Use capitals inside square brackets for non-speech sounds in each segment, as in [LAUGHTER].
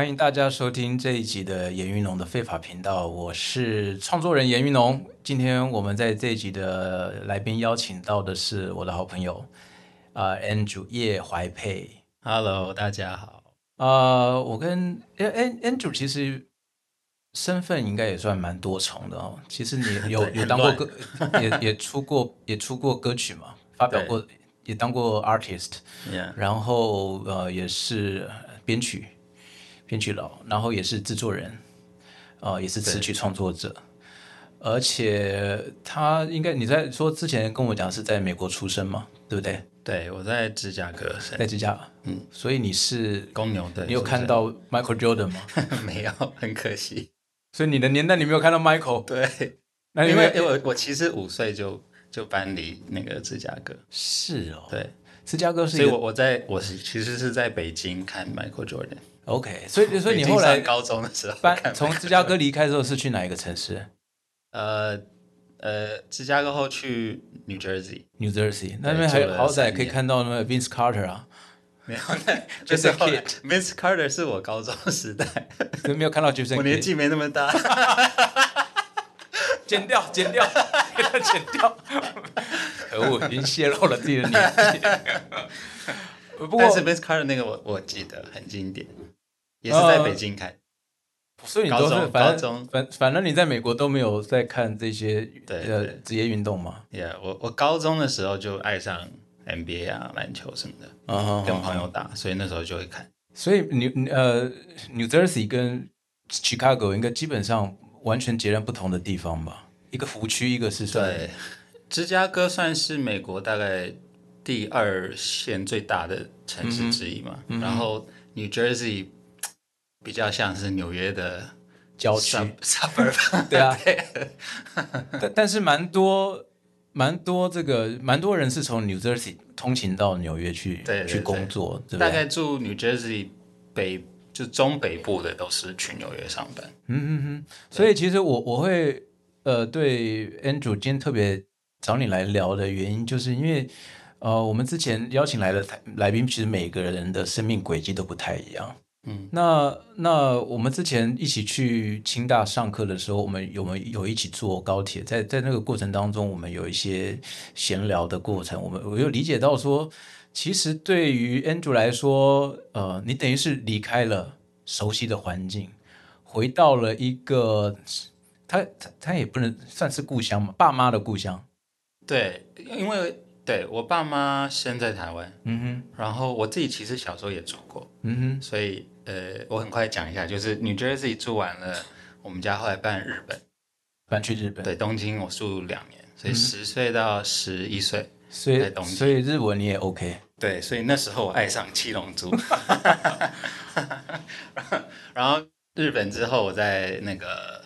欢迎大家收听这一集的严云龙的非法频道，我是创作人严云龙。今天我们在这一集的来宾邀请到的是我的好朋友啊、呃、，Andrew 叶怀佩。Hello，大家好。呃，我跟 An Andrew 其实身份应该也算蛮多重的哦。其实你 [LAUGHS] 有对有当过歌，也也出过也出过歌曲嘛，发表过，也当过 artist。然后呃也是编曲，编曲佬，然后也是制作人，呃也是词曲创作者，而且他应该你在说之前跟我讲是在美国出生嘛，对不对？对我在芝加哥在芝加哥，嗯，所以你是公牛的，你有看到 Michael Jordan 吗？[LAUGHS] 没有？很可惜。所以你的年代你没有看到 Michael，对，[LAUGHS] 那因为因为我我其实五岁就就搬离那个芝加哥，是哦，对，芝加哥是所以我我在我是其实是在北京看 Michael Jordan，OK，所以所以你后来高中的时候搬从芝加哥离开之后是去哪一个城市呃呃芝加哥后去 New Jersey，？New Jersey，那边还做了好歹可以看到那个 Vince Carter 啊。没有，[LAUGHS] 那就是后来 Vince Carter 是我高中时代，都 [LAUGHS] 没有看到 Jason [LAUGHS] 我年纪没那么大。剪掉，剪掉，给他剪掉。可恶，已经泄露了自己的年纪。不过但，是 Vince Carter 那个我我记得很经典，也是在北京看。所以你都是高中反正高中反反正你在美国都没有在看这些对呃职业运动嘛？Yeah，我我高中的时候就爱上 NBA 啊、篮球什么的，跟朋友打，所以那时候就会看。所以纽呃 New Jersey 跟 Chicago 应该基本上完全截然不同的地方吧？一个湖区，一个是算对，芝加哥算是美国大概第二线最大的城市之一嘛，嗯然后 New Jersey 比较像是纽约的郊区 sub- suburb，[LAUGHS] 对啊，[LAUGHS] 但但是蛮多蛮多这个蛮多人是从 New Jersey 通勤到纽约去去工作，大？概住 New Jersey 北就中北部的都是去纽约上班。嗯嗯嗯。所以其实我我会呃对 Andrew 今天特别找你来聊的原因，就是因为呃我们之前邀请来的台来宾，其实每个人的生命轨迹都不太一样。嗯，那那我们之前一起去清大上课的时候，我们有没有有一起坐高铁？在在那个过程当中，我们有一些闲聊的过程，我们我又理解到说，其实对于 Andrew 来说，呃，你等于是离开了熟悉的环境，回到了一个他他他也不能算是故乡嘛，爸妈的故乡。对，因为对我爸妈生在台湾，嗯哼然后我自己其实小时候也住过，嗯哼，所以呃，我很快讲一下，就是 New Jersey 住完了，我们家后来搬日本，搬去日本，对，东京我住两年，所以嗯十岁到十一岁，所以在东京。所以日文你也 OK。对，所以那时候我爱上七龙珠，[LAUGHS] 然后日本之后我在那个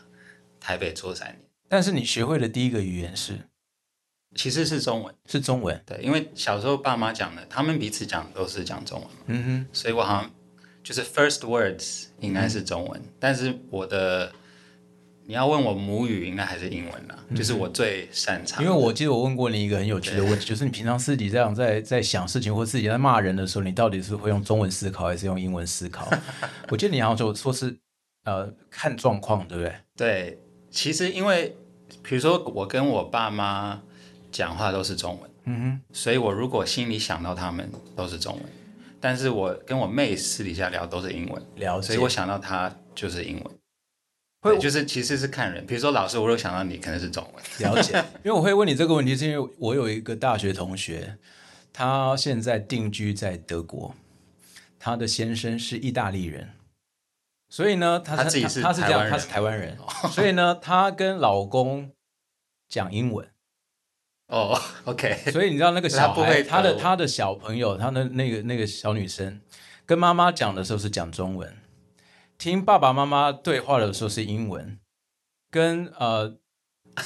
台北住三年，但是你学会的第一个语言是？其实是中文，是中文。对，因为小时候爸妈讲的，他们彼此讲都是讲中文嘛，嗯哼。所以我好像就是 first words 应该是中文，但是我的你要问我母语，应该还是英文啦，就是我最擅长。因为我记得我问过你一个很有趣的问题，就是你平常自己这样在在想事情或自己在骂人的时候，你到底是会用中文思考还是用英文思考？[LAUGHS] 我记得你好像说说是呃看状况，对不对？对，其实因为比如说我跟我爸妈讲话都是中文，嗯哼所以我如果心里想到他们都是中文，但是我跟我妹私底下聊都是英文，哼，了解。所以我想到她就是英文。会，就是其实是看人，比如说老师，我有想到你可能是中文，了解，[LAUGHS] 因为我会问你这个问题，是因为我有一个大学同学，他现在定居在德国，他的先生是意大利人，所以呢，他他自己是他是这样，台湾人他是台湾人，所以呢，他跟老公讲英文。哦，[LAUGHS] OK，所以你知道那个小孩，他他的他的小朋友，他的那个那个小女生，跟妈妈讲的时候是讲中文，听爸爸妈妈对话的时候是英文，跟呃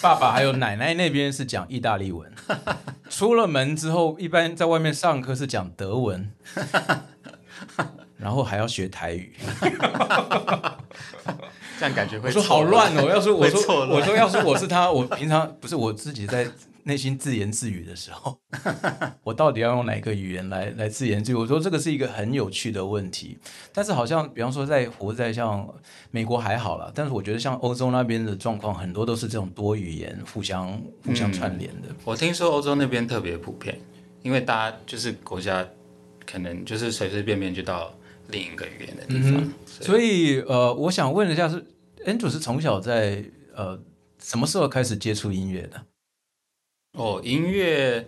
爸爸还有奶奶那边是讲意大利文。[LAUGHS] 出了门之后，一般在外面上课是讲德文，然后还要学台语。[LAUGHS] 这样感觉会我说好乱哦！要是我说我说要是我是他，我平常不是我自己在内心自言自语的时候，[LAUGHS] 我到底要用哪个语言来来自言自语？我说这个是一个很有趣的问题。但是好像，比方说在活在像美国还好了，但是我觉得像欧洲那边的状况，很多都是这种多语言互相互相串联的。我听说欧洲那边特别普遍，因为大家就是国家可能就是随随便便就到另一个语言的地方，所以呃，我想问一下，是 Andrew 是从小在呃什么时候开始接触音乐的？哦，音乐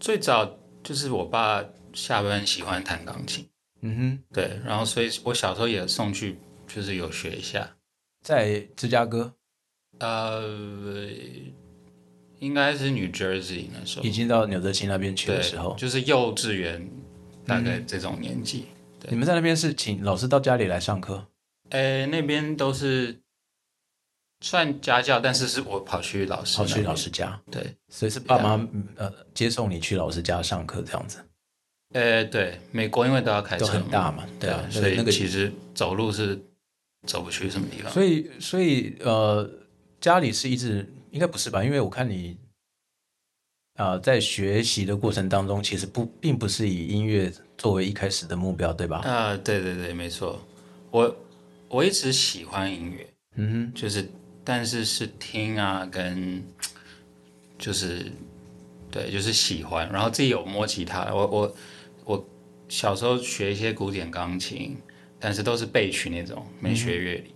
最早就是我爸下班喜欢弹钢琴，嗯哼，对，然后所以我小时候也送去，就是有学一下，在芝加哥，呃，应该是 New Jersey 那时候，已经到纽泽西那边去的时候，就是幼稚园大概这种年纪。你们在那边是请老师到家里来上课？诶，那边都是。算家教，但是是我跑去老师跑去老师家，对，所以是爸妈呃接送你去老师家上课这样子。呃，对，美国因为都要开车，很大嘛，对啊，所以那个其实走路是走不去什么地方。所以，所以呃，家里是一直应该不是吧？因为我看你啊，在学习的过程当中，其实不并不是以音乐作为一开始的目标，对吧？啊，对对对，没错，我我一直喜欢音乐，嗯哼，就是。但是是听啊，跟就是对，就是喜欢，然后自己有摸吉他。我我我小时候学一些古典钢琴，但是都是背曲那种，没学乐理。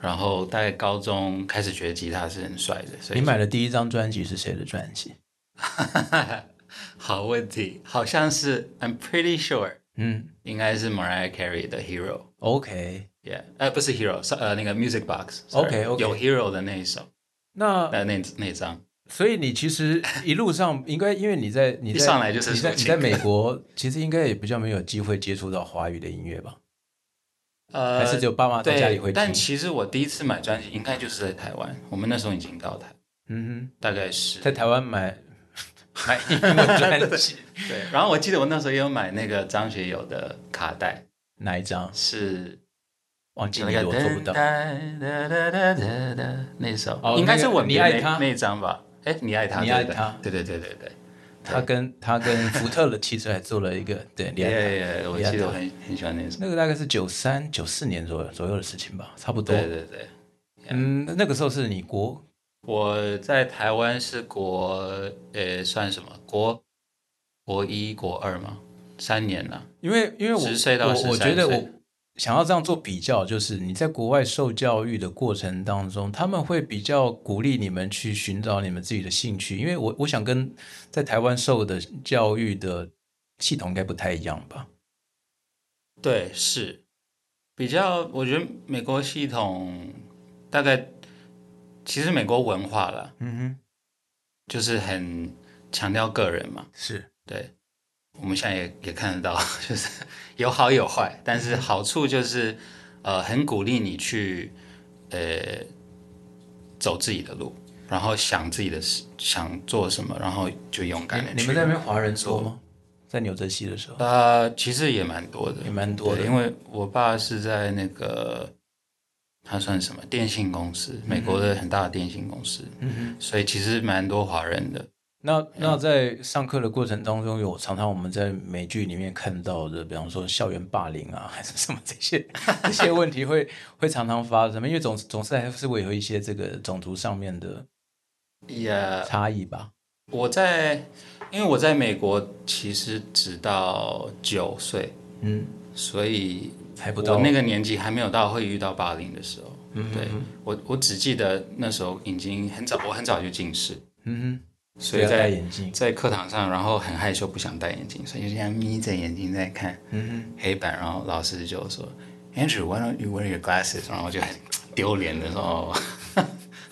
然后大概高中开始觉得吉他是很帅的。所以你买的第一张专辑是谁的专辑？[LAUGHS] 好问题，好像是 I'm pretty sure，嗯，应该是 Mariah Carey 的 Hero。OK。Yeah，呃，不是 Hero，是呃那个 Music Box。OK，OK，有 Hero 的那一首。那那那那张。所以你其实一路上应该，因为你在你一上来就是你在你在美国，其实应该也比较没有机会接触到华语的音乐吧？呃，还是只有爸妈在家里会听。但其实我第一次买专辑应该就是在台湾，我们那时候已经到台。嗯哼，大概是在台湾买 [LAUGHS] 买音乐专辑。对，然后我记得我那时候也有买那个张学友的卡带。哪一张？是。忘记了，我做不到。那首应该是我你爱他那张吧？哎，你爱他，你爱他，对对对对对。他跟他跟福特的汽车还做了一个对，你爱他。我记得我很很喜欢那首。那个大概是九三九四年左右左右的事情吧，差不多。对对对。嗯，那个时候是你国？我在台湾是国，呃，算什么？国国一国二吗？三年了。因为因为我十岁到十三岁。想要这样做比较，就是你在国外受教育的过程当中，他们会比较鼓励你们去寻找你们自己的兴趣。因为我我想跟在台湾受的教育的系统应该不太一样吧？对，是比较。我觉得美国系统大概其实美国文化了，嗯哼，就是很强调个人嘛，是对。我们现在也也看得到，[LAUGHS] 就是有好有坏，但是好处就是，呃，很鼓励你去，呃，走自己的路，然后想自己的事，想做什么，然后就勇敢的去。你们那边华人多吗？在纽泽西的时候？呃，其实也蛮多的，也蛮多的，因为我爸是在那个，他算什么电信公司，美国的很大的电信公司，嗯哼，所以其实蛮多华人的。那那在上课的过程当中，有常常我们在美剧里面看到的，比方说校园霸凌啊，还是什么这些 [LAUGHS] 这些问题会会常常发生，因为总总是还是会有一些这个种族上面的差异吧。我在因为我在美国其实直到九岁，嗯，所以还不到那个年纪还没有到会遇到霸凌的时候。嗯，对我我只记得那时候已经很早，我很早就近视。嗯哼。所以在在课堂上，然后很害羞，不想戴眼镜，所以就这样眯着眼睛在看黑板。然后老师就说：“Andrew，why don't you wear your glasses？” 然后我就很丢脸的说：“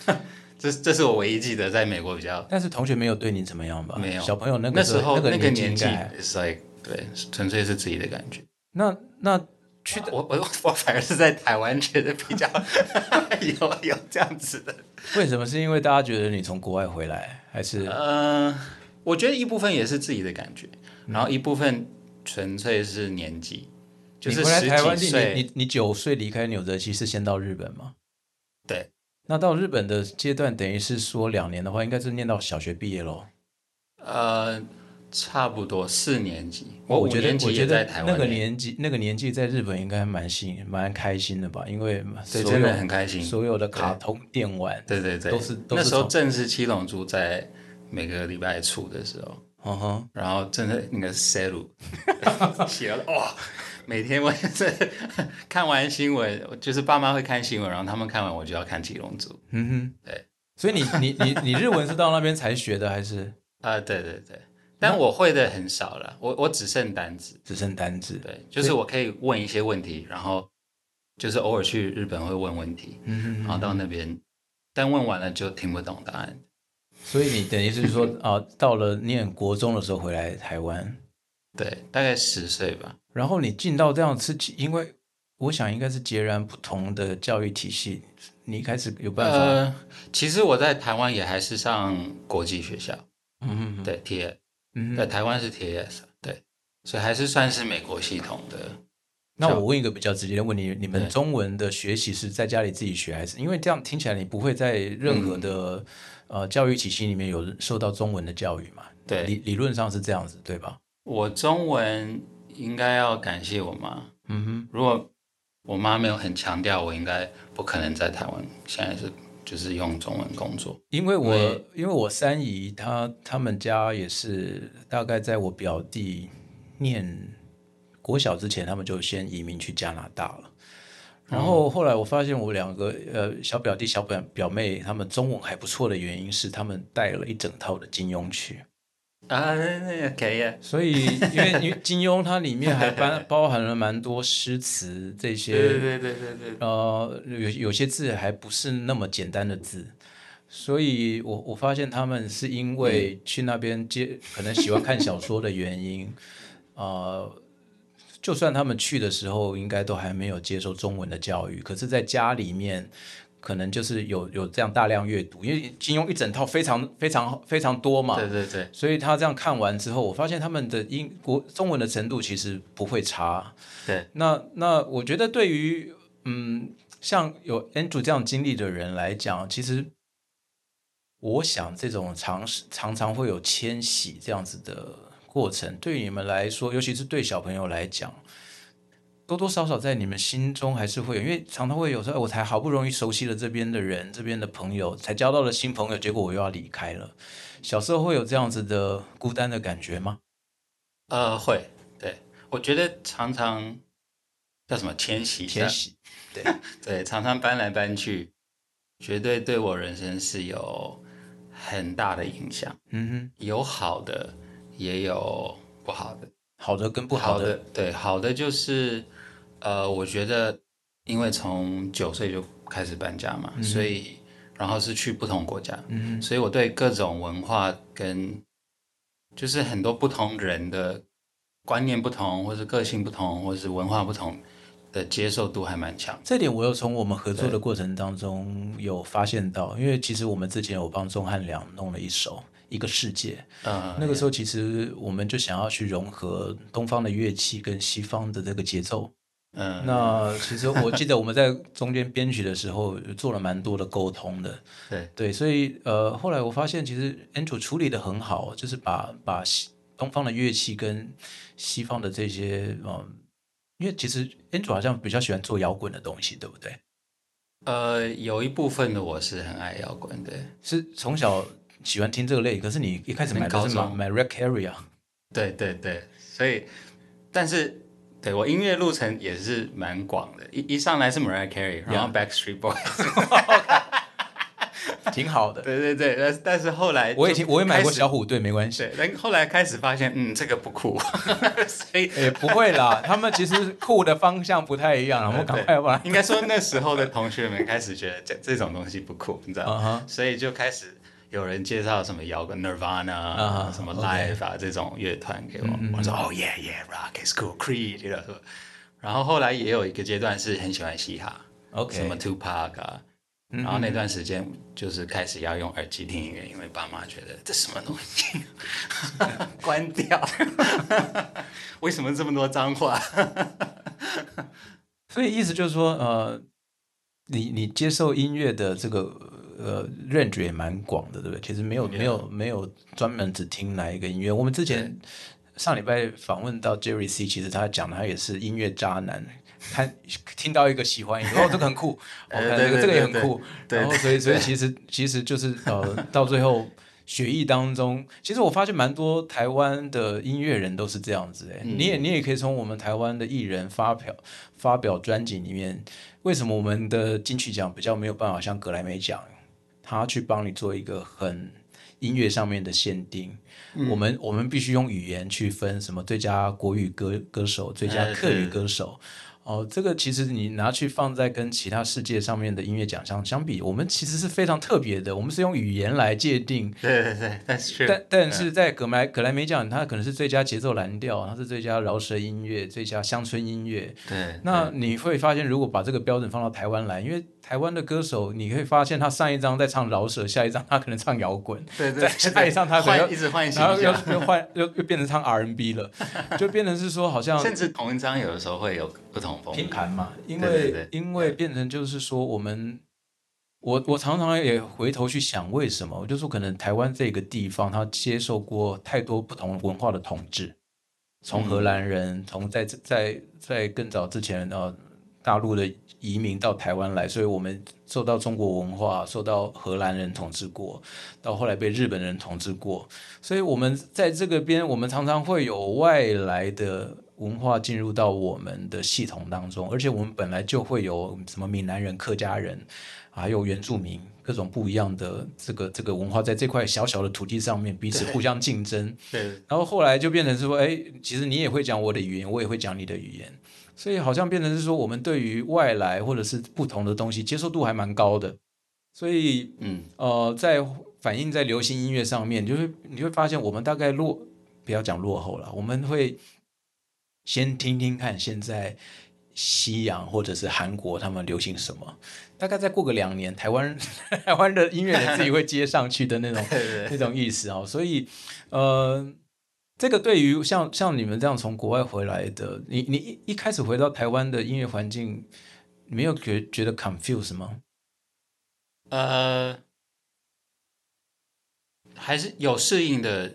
[LAUGHS] 这这是我唯一记得在美国比较。”但是同学没有对你怎么样吧？没有。小朋友那个时候那个年纪，is like 对，纯粹是自己的感觉。那那。去我我我反而是在台湾觉得比较 [LAUGHS] 有有这样子的，为什么？是因为大家觉得你从国外回来，还是？呃，我觉得一部分也是自己的感觉，然后一部分纯粹是年纪，就是十几岁。你你九岁离开纽泽西是先到日本吗？对，那到日本的阶段，等于是说两年的话，应该是念到小学毕业喽。呃，差不多四年级，我五我觉得在台湾那个年纪那个年纪在日本应该蛮幸蛮开心的吧，因为对，真的很开心。所有的卡通电玩，对对对，都是都是那时候正是七龙珠在每个礼拜出的时候，嗯哼，然后真的那个 s [LAUGHS] 鲁写了哇，每天我 [LAUGHS] 是看完新闻，就是爸妈会看新闻，然后他们看完我就要看七龙珠。嗯哼，对。所以你你你你日文是到那边才学的，还是啊、对对对，但我会的很少了，我我只剩单字。只剩单字？对，就是我可以问一些问题，然后就是偶尔去日本会问问题，嗯哼然后到那边，但问完了就听不懂答案。所以你等于是说 [LAUGHS] 啊，到了念国中的时候回来台湾，对，大概十岁吧。然后你进到这样是因为我想应该是截然不同的教育体系，你一开始有办法，呃，其实我在台湾也还是上国际学校，嗯对 T，嗯哼。在台湾是 TS，对，所以还是算是美国系统的。那我问一个比较直接的问题：你们中文的学习是在家里自己学，还是因为这样听起来你不会在任何的、呃教育体系里面有受到中文的教育嘛？对理理论上是这样子，对吧？我中文应该要感谢我妈，嗯哼，如果我妈没有很强调，我应该不可能在台湾现在是就是用中文工作。因为我因为我三姨她他们家也是大概在我表弟念国小之前，他们就先移民去加拿大了。然后后来我发现我两个呃小表弟小表表妹他们中文还不错的原因是他们带了一整套的金庸去。啊，那可以啊，所以，因为因为金庸它里面还包包含了蛮多诗词这些，对对对对对对，呃，有有些字还不是那么简单的字，所以我我发现他们是因为去那边接，可能喜欢看小说的原因，呃，就算他们去的时候，应该都还没有接受中文的教育，可是在家里面。可能就是有有这样大量阅读，因为金庸一整套非常非常非常多嘛，对对对，所以他这样看完之后，我发现他们的英国中文的程度其实不会差。对，那那我觉得对于嗯像有 Andrew 这样经历的人来讲，其实我想这种常常常会有迁徙这样子的过程，对于你们来说，尤其是对小朋友来讲。多多少少在你们心中还是会有，因为常常会有时候，哎我才好不容易熟悉了这边的人、这边的朋友，才交到了新朋友，结果我又要离开了。小时候会有这样子的孤单的感觉吗？呃，会，对我觉得常常叫什么迁徙，迁徙，对 [LAUGHS] 对，常常搬来搬去，绝对对我人生是有很大的影响，嗯哼有好的，也有不好的。好的跟不不好的，的，对，好的就是，呃，我觉得，因为从九岁就开始搬家嘛，所以，然后是去不同国家，嗯所以我对各种文化跟，就是很多不同人的观念不同，或是个性不同，或是文化不同的接受度还蛮强。这点我有从我们合作的过程当中有发现到，因为其实我们之前有帮钟汉良弄了一首《一个世界》，嗯，那个时候其实我们就想要去融合东方的乐器跟西方的这个节奏。嗯，那其实我记得我们在中间编曲的时候做了蛮多的沟通的，对。对，所以呃，后来我发现其实 Andrew 处理的很好，就是把把西东方的乐器跟西方的这些嗯，因为其实 Andrew 好像比较喜欢做摇滚的东西，对不对？呃，有一部分的我是很爱摇滚的，是从小喜欢听这个类，可是你一开始买的是买高中买 Red Carrier，对对对，所以，但是对我音乐路程也是蛮广的，一一上来是 Mariah Carey，然后 Backstreet Boys，挺好的。[LAUGHS] 对对对，但是但是后来我已经，我也买过小，虎队，没关系。对，但后来开始发现，嗯，这个不酷，[LAUGHS] 所以也不会啦，他们其实酷的方向不太一样，我们赶快把它。应该说那时候的同学们开始觉得这这种东西不酷，你知道嗯吗？哼所以就开始有人介绍什么摇滚 Nirvana 啊、啊什么 Live 啊这种乐团给我，我说哦 yeah yeah rock is cool Creed，you know 然后后来也有一个阶段是很喜欢嘻哈 OK，什么 Tupac 啊，嗯然后那段时间就是开始要用耳机听音乐，因为爸妈觉得这什么东西，[LAUGHS] 关掉，[LAUGHS] 为什么这么多脏话？所以意思就是说，呃，你你接受音乐的这个呃呃 range 也蛮广的，对不对？其实没有没有没有专门只听哪一个音乐。我们之前上礼拜访问到 Jerry C，其实他讲他也是音乐渣男，他听到一个喜欢一个，哦，这个很酷，[LAUGHS] 哦，这个这个也很酷，然后所以所以其实其实就是呃 [LAUGHS] 到最后。学艺当中，其实我发现蛮多台湾的音乐人都是这样子哎，你也你也可以从我们台湾的艺人发表发表专辑里面，为什么我们的金曲奖比较没有办法像格莱美奖，他去帮你做一个很音乐上面的限定，我们我们必须用语言去分什么最佳国语歌歌手、最佳客语歌手。哦，这个其实你拿去放在跟其他世界上面的音乐奖项相比，我们其实是非常特别的。我们是用语言来界定，对对对，但是但但是在格莱格莱美奖，它可能是最佳节奏蓝调，它是最佳饶舌音乐、最佳乡村音乐。对，那你会发现，如果把这个标准放到台湾来，因为台湾的歌手，你可以发现他上一张在唱饶舌，下一张他可能唱摇滚，对对，下一张他可能一直换，然后又又换又 [LAUGHS] 又变成唱 R&B 了，就变成是说好像甚至同一张有的时候会有不同风拼盘嘛，因为因为变成就是说我们我我常常也回头去想为什么，我就说可能台湾这个地方它接受过太多不同文化的统治，从荷兰人，从在在在更早之前呃大陆的。移民到台湾来，所以我们受到中国文化，受到荷兰人统治过，到后来被日本人统治过，所以我们在这个边，我们常常会有外来的文化进入到我们的系统当中，而且我们本来就会有什么闽南人、客家人，还有原住民，各种不一样的这个这个文化，在这块小小的土地上面彼此互相竞争。对，然后后来就变成是说，哎，其实你也会讲我的语言，我也会讲你的语言。所以好像变成是说，我们对于外来或者是不同的东西接受度还蛮高的。所以，嗯，呃，在反映在流行音乐上面，就是你会发现，我们大概落不要讲落后了，我们会先听听看现在西洋或者是韩国他们流行什么，大概再过个两年，台湾 [LAUGHS] 台湾的音乐人自己会接上去的那种 [LAUGHS] 那种意思啊。所以，呃。这个对于像像你们这样从国外回来的，你你一一开始回到台湾的音乐环境，没有觉觉得 confuse 吗？呃，还是有适应的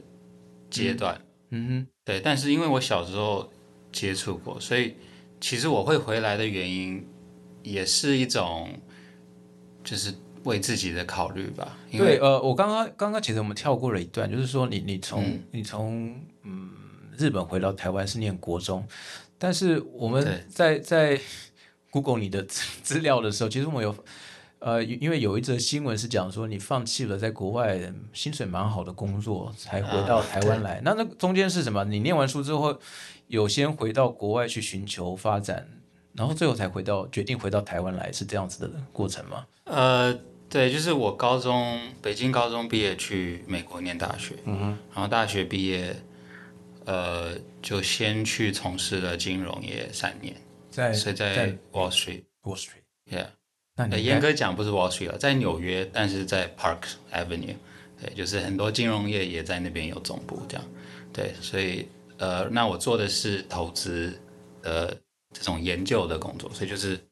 阶段。嗯哼，对。但是因为我小时候接触过，所以其实我会回来的原因，也是一种就是。为自己的考虑吧。对，呃，我刚刚刚刚其实我们跳过了一段，就是说你你从你从嗯日本回到台湾是念国中，但是我们在在 [LAUGHS] Google 你的 [LAUGHS] 资料的时候，其实我们有呃，因为有一则新闻是讲说你放弃了在国外薪水蛮好的工作，才回到台湾来。那那中间是什么？你念完书之后有先回到国外去寻求发展，然后最后才回到决定回到台湾来，是这样子的过程吗？呃。对，就是我高中北京高中毕业去美国念大学，嗯哼，然后大学毕业，呃，就先去从事了金融业三年，在所以在 Wall Street，Wall Street，Yeah，那严格讲不是 Wall Street 了，在纽约，但是在 Park Avenue，对，就是很多金融业也在那边有总部这样，对，所以呃，那我做的是投资的这种研究的工作，所以就是，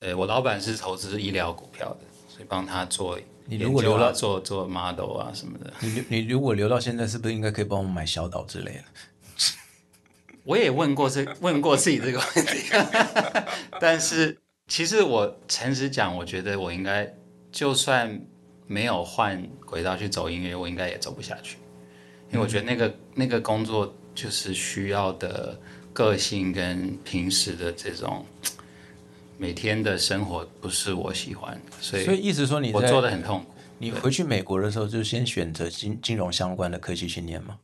呃，我老板是投资医疗股票的。帮他做，你如果留到做做 model 啊什么的，你你如果留到现在，是不是应该可以帮我们买小岛之类的？我也问过这 [LAUGHS] 问过自己这个问题，[LAUGHS] 但是其实我诚实讲，我觉得我应该就算没有换轨道去走音乐，我应该也走不下去，因为我觉得那个那个工作就是需要的个性跟平时的这种。每天的生活不是我喜欢，所以所以意思说你我做的很痛苦。你回去美国的时候就先选择金金融相关的科技训练吗？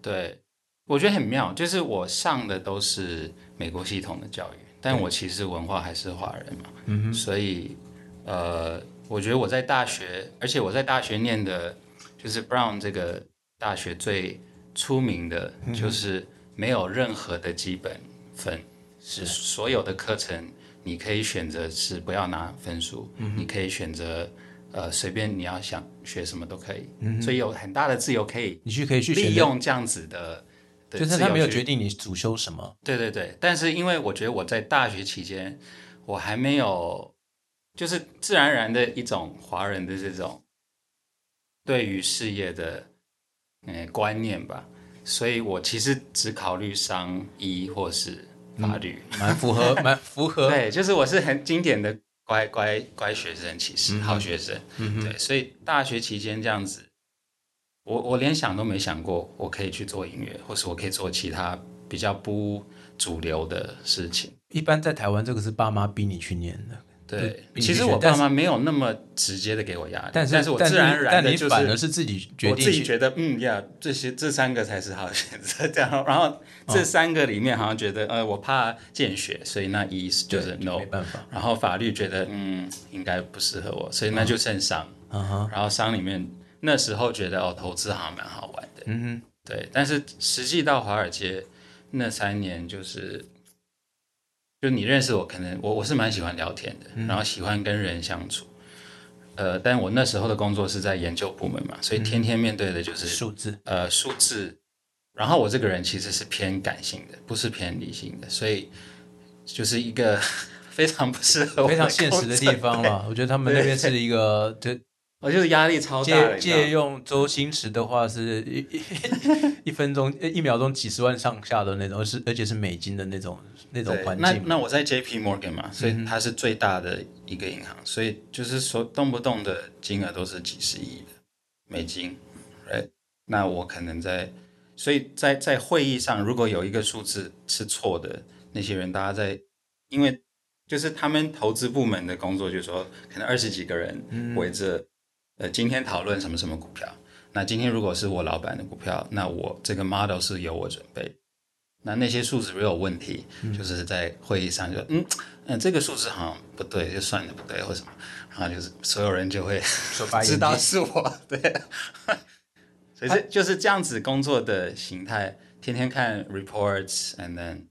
对，我觉得很妙，就是我上的都是美国系统的教育，但我其实文化还是华人嘛，嗯哼，所以呃，我觉得我在大学，而且我在大学念的，就是 Brown 这个大学最出名的就是没有任何的基本分，是所有的课程。你可以选择是不要拿分数，你可以选择呃随便你要想学什么都可以，所以有很大的自由可以你去可以去利用这样子的，就是他没有决定你主修什么。对对对，但是因为我觉得我在大学期间我还没有，就是自然而然的一种华人的这种对于事业的嗯观念吧，所以我其实只考虑商医或是法律，蛮符合，蛮符合。[LAUGHS] 对，就是我是很经典的乖乖乖学生，其实、好学生，嗯哼，对，所以大学期间这样子，我我连想都没想过我可以去做音乐，或是我可以做其他比较不主流的事情。一般在台湾，这个是爸妈逼你去念的，对，其实我爸妈没有那么直接的给我压力，但是但是我自然而然的就是反而是自己决我定我自己觉得，嗯呀，这些这三个才是好的选择。这样，然后这三个里面好像觉得，呃，我怕见血，所以那一是就是 no 没。办法，然后法律觉得，嗯，应该不适合我，所以那就剩商。然后商里面那时候觉得，哦，投资好像蛮好玩的，嗯哼，对。但是实际到华尔街那三年，就是，就你认识我，可能我我是蛮喜欢聊天的，然后喜欢跟人相处。呃，但我那时候的工作是在研究部门嘛，所以天天面对的就是数字，呃数字，然后我这个人其实是偏感性的，不是偏理性的，所以就是一个 [LAUGHS] 非常不适合非常现实的地方了。我觉得他们那边是一个，就我就是压力超大借借用周星驰的话是一一 [LAUGHS] 一分钟呃一秒钟几十万上下的那种，是而且是美金的那种那种环境。那那我在 J P Morgan 嘛，所嗯以它是最大的一个银行，所以就是说动不动的金额都是几十亿的美金，right？那我可能在，所以在在会议上，如果有一个数字是错的，那些人大家在，因为就是他们投资部门的工作，就是说可能二十几个人嗯围着，呃，今天讨论什么什么股票。那今天如果是我老板的股票，那我这个 model 是由我准备。那那些数字如果有问题，就是在会议上就嗯嗯，这个数字好像不对，就算的不对或什么，然后就是所有人就会 [LAUGHS] 知道是我，对，所以这就是这样子工作的形态，天天看 reports，and then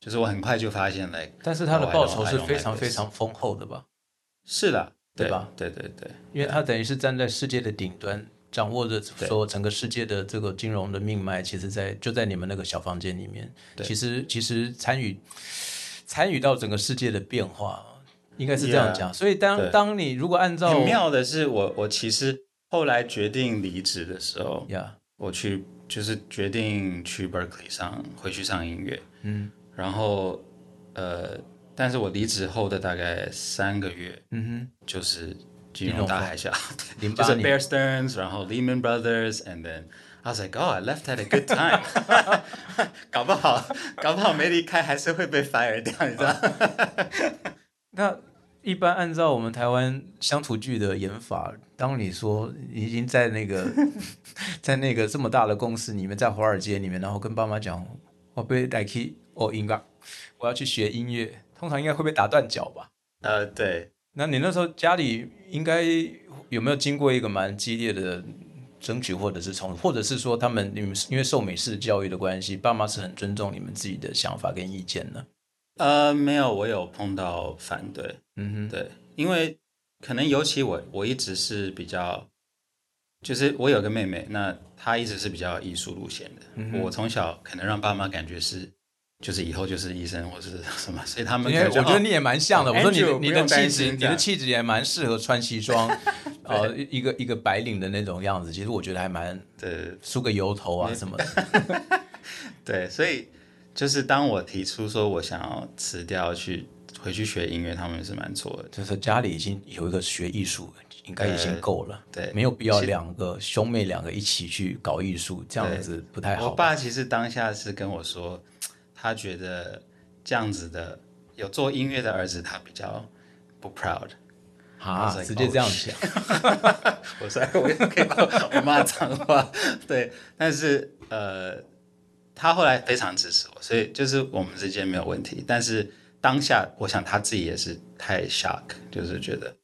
就是我很快就发现，like，但是他的 oh, 报酬是非常非常丰厚的吧？是的，对吧？对对对，因为他等于是站在世界的顶端，掌握着说整个世界的这个金融的命脉，其实在就在你们那个小房间里面。其实其实参与参与到整个世界的变化，应该是这样讲。所以当对。当你如果按照很妙的是我我其实后来决定离职的时候，呀，我去就是决定去 Berkeley 上回去上音乐，嗯。然后呃，但是我离职后的大概三个月，嗯哼就是金融大海啸，[LAUGHS] 零就是八年 Bear Stearns，然后 Lehman Brothers，and then I was like, oh, I left at a good time。[LAUGHS] 搞不好，搞不好没离开还是会被 fire 掉，你知道？[LAUGHS] 那一般按照我们台湾乡土剧的演法，当你说你已经在那个在那个这么大的公司里面，在华尔街里面，然后跟爸妈讲，我被带去哦音乐，我要去学音乐，通常应该会被打断脚吧？呃，对，那你那时候家里应该有没有经过一个蛮激烈的争取，或者是从，或者是说他们你们因为受美式教育的关系，爸妈是很尊重你们自己的想法跟意见呢？呃，没有，我有碰到反对，嗯哼，对，因为可能尤其我我一直是比较，就是我有个妹妹，那她一直是比较艺术路线的。嗯我从小可能让爸妈感觉是，就是以后就是医生或是什么，所以他们我觉得你也蛮像的。我说你的你的气质，你的气质也蛮适合穿西装，[LAUGHS] 呃，一个一个白领的那种样子。其实我觉得还蛮对梳个油头啊什么的。[LAUGHS] 对，所以就是当我提出说我想要辞掉去回去学音乐，他们是蛮错的。就是家里已经有一个学艺术，应该已经够了，对没有必要两个兄妹两个一起去搞艺术，这样子不太好。我爸其实当下是跟我说，他觉得这样子的有做音乐的儿子，他比较不 proud。啊，like, 直接这样 oh, 想。[LAUGHS] 我说我也可以把我骂脏话，对，但是呃，他后来非常支持我，所以就是我们之间没有问题。但是当下，我想他自己也是太 shock，就是觉得，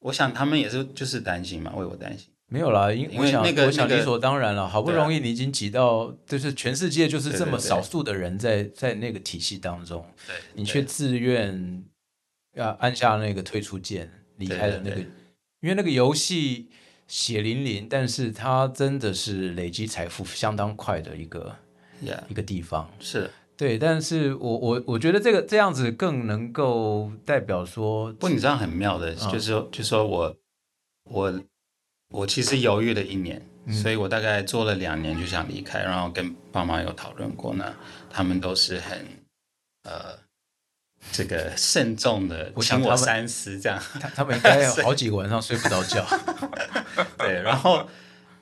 我想他们也是就是担心嘛，为我担心。没有啦，因我想因为那个我想理所当然了。好不容易你已经挤到，就是全世界就是这么少数的人在在那个体系当中，对，你却自愿要按下那个退出键，离开了那个，因为那个游戏血淋淋，但是它真的是累积财富相当快的一个一个地方。是。对，但是我我我觉得这个这样子更能够代表说，不，你这样很妙的，就是说，就说我我我其实犹豫了一年，所以我大概做了两年就想离开，然后跟爸妈有讨论过呢，他们都是很呃这个慎重的，请我三思，这样他他们应该 [LAUGHS] 有好几个晚上睡不着觉，[LAUGHS] 对，然后。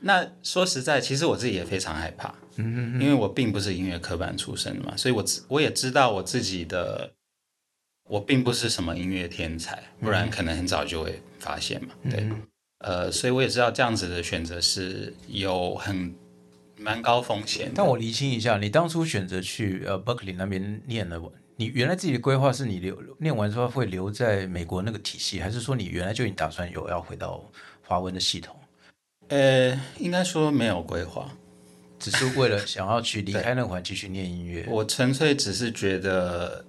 那说实在，其实我自己也非常害怕，嗯，因为我并不是音乐科班出身的嘛，所以我我也知道我自己的，我并不是什么音乐天才，不然可能很早就会发现嘛，对，呃，所以我也知道这样子的选择是有很蛮高风险。但我厘清一下，你当初选择去呃 Berkeley 那边念了，你原来自己的规划是你留念完之后会留在美国那个体系，还是说你原来就已经打算有要回到华文的系统？呃，应该说没有规划，只是为了 [LAUGHS] 想要去离开那环继续念音乐。我纯粹只是觉得，呃，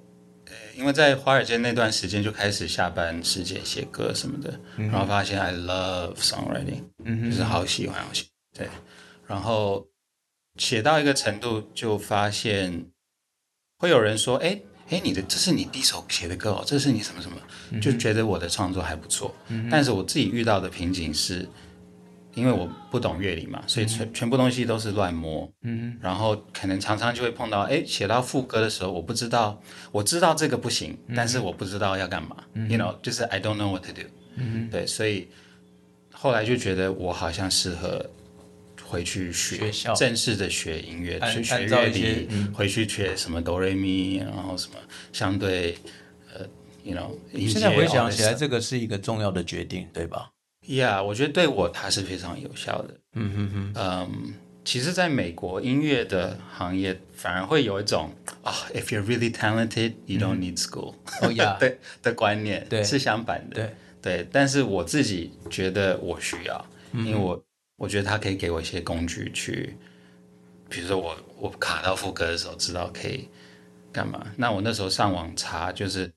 因为在华尔街那段时间就开始下班时间写歌什么的，然后发现 I love songwriting，就是好喜欢好喜欢。对，然后写到一个程度，就发现会有人说，哎哎，你的这是你第一首写的歌哦，这是你什么什么，就觉得我的创作还不错。但是我自己遇到的瓶颈是。因为我不懂乐理嘛，所以全全部东西都是乱摸，嗯，然后可能常常就会碰到，哎，写到副歌的时候，我不知道，我知道这个不行，但是我不知道要干嘛，you know，就是 I don't know what to do，嗯，对，所以后来就觉得我好像适合回去学正式的学音乐，去学乐理，回去学什么哆来咪，然后什么相对，呃，you know，现在回想起来，这个是一个重要的决定，对吧？Yeah，我觉得对我它是非常有效的。嗯哼哼。嗯，其实，在美国音乐的行业反而会有一种啊，if you're really talented, you don't need school。[LAUGHS] 哦呀，对的观念，对是相反的。对对，但是我自己觉得我需要，因为我我觉得它可以给我一些工具去，比如说我我卡到副歌的时候，知道可以干嘛。那我那时候上网查，就是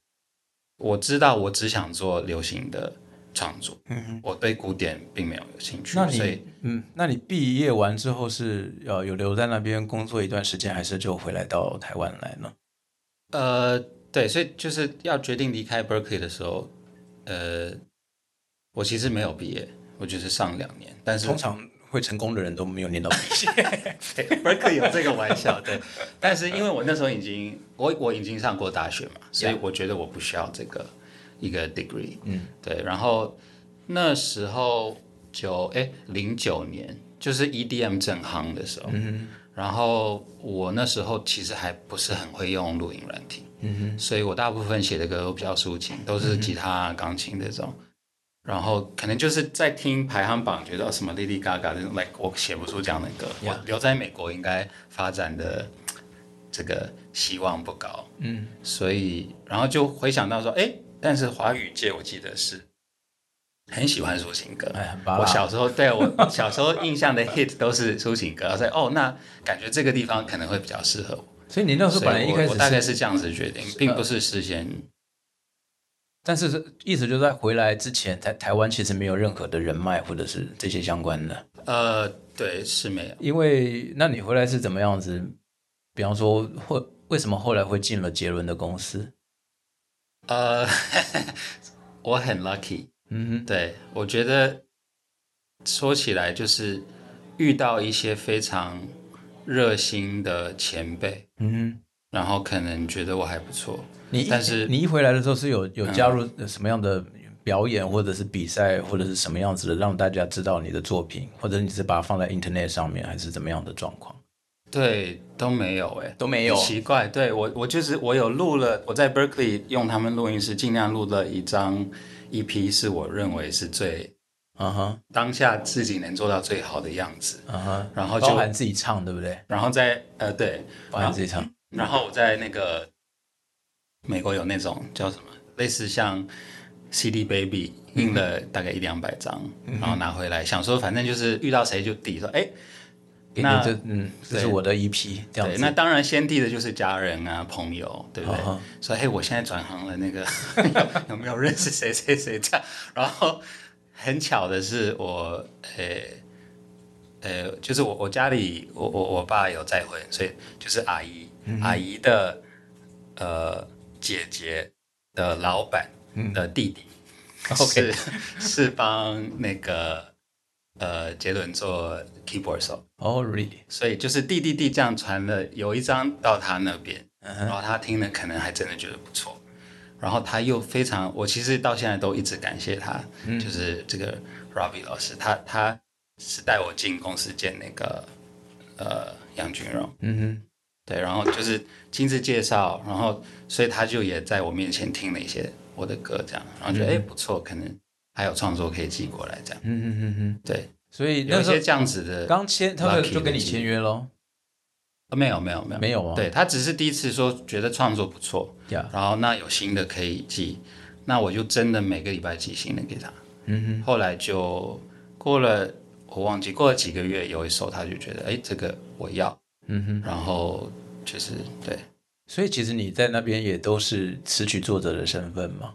我知道我只想做流行的。创作，嗯，我对古典并没有有兴趣。那你，嗯，那你毕业完之后是要有留在那边工作一段时间，还是就回来到台湾来呢？呃，对，所以就是要决定离开 Berkeley 的时候，呃，我其实没有毕业，我就是上两年。但是通常会成功的人都没有念到毕业。[LAUGHS] Berkeley 有这个玩笑，对。但是因为我那时候已经，我我已经上过大学嘛，所以我觉得我不需要这个。一个 degree，嗯，对，然后那时候就哎零九年就是 EDM 正夯的时候，嗯然后我那时候其实还不是很会用录音软体，嗯哼，所以我大部分写的歌都比较抒情，都是吉他、钢琴这种，然后可能就是在听排行榜，觉得什么 Lady Gaga 这种，like 我写不出这样的歌，我留在美国应该发展的这个希望不高，嗯，所以然后就回想到说，哎。但是华语界，我记得是很喜欢抒情歌。哎，我小时候对我 [LAUGHS] 小时候印象的 hit 都是抒情歌，所以哦，那感觉这个地方可能会比较适合我。所以你那时候本来一开始大概是这样子决定，并不是事先。但是意思就是在回来之前，在台湾其实没有任何的人脉或者是这些相关的。呃，对，是没有。因为那你回来是怎么样子？比方说，会为什么后来会进了杰伦的公司？呃，[LAUGHS] 我很 lucky，嗯哼，对我觉得说起来就是遇到一些非常热心的前辈，嗯哼，然后可能觉得我还不错。你但是你一回来的时候是有有加入什么样的表演或者是比赛或者是什么样子的，让大家知道你的作品，或者你是把它放在 internet 上面，还是怎么样的状况？对，都没有哎，都没有，奇怪。对我，我就是我有录了，我在 Berkeley 用他们录音室，尽量录了一张 EP，是我认为是最，嗯哼，当下自己能做到最好的样子，嗯哼，然后包含自己唱，对不对？然后在呃，对，包含自己唱。然后我在那个美国有那种叫什么，类似像 CD Baby 印了大概一两百张，然后拿回来，想说反正就是遇到谁就递说，哎。那这嗯，这是我的一批这样子。那当然先递的就是家人啊、朋友，对不对？说嘿，我现在转行了，那个 [LAUGHS] 有没有认识谁谁谁这样？然后很巧的是，我呃，呃，就是我我家里我我我爸有再婚，所以就是阿姨、阿姨的呃姐姐的老板的弟弟。是是帮那个呃杰伦做 keyboard 手哦，really？所以就是弟弟弟这样传了，有一张到他那边，然后他听了可能还真的觉得不错，然后他又非常，我其实到现在都一直感谢他，就是这个 Robbie 老师，他他是带我进公司见那个呃杨君荣，嗯哼，对，然后就是亲自介绍，然后所以他就也在我面前听了一些。我的歌这样，然后觉得哎不错，可能还有创作可以寄过来这样。嗯嗯嗯嗯，对，所以有一些这样子的，刚签他们就跟你签约喽？没有没有没有没有啊，对他只是第一次说觉得创作不错，然后那有新的可以寄，那我就真的每个礼拜寄新的给他。嗯哼，后来就过了，我忘记过了几个月，有一首他就觉得哎这个我要，嗯哼，然后就是对。所以其实你在那边也都是词曲作者的身份吗？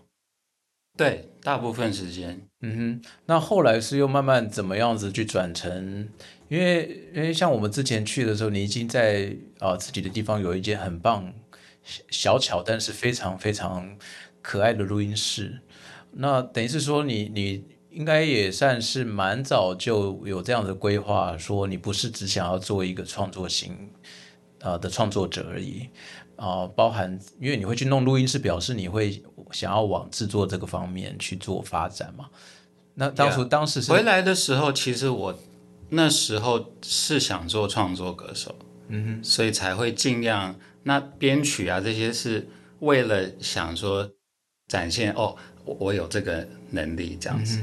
对，大部分时间。嗯哼，那后来是又慢慢怎么样子去转成？因为因为像我们之前去的时候，你已经在啊自己的地方有一间很棒小巧但是非常非常可爱的录音室。那等于是说你你应该也算是蛮早就有这样的规划，说你不是只想要做一个创作型啊的创作者而已。啊，包含因为你会去弄录音室，表示你会想要往制作这个方面去做发展嘛？那当初当时回来的时候，其实我那时候是想做创作歌手，嗯哼，所以才会尽量那编曲啊这些是为了想说展现哦，我我有这个能力这样子，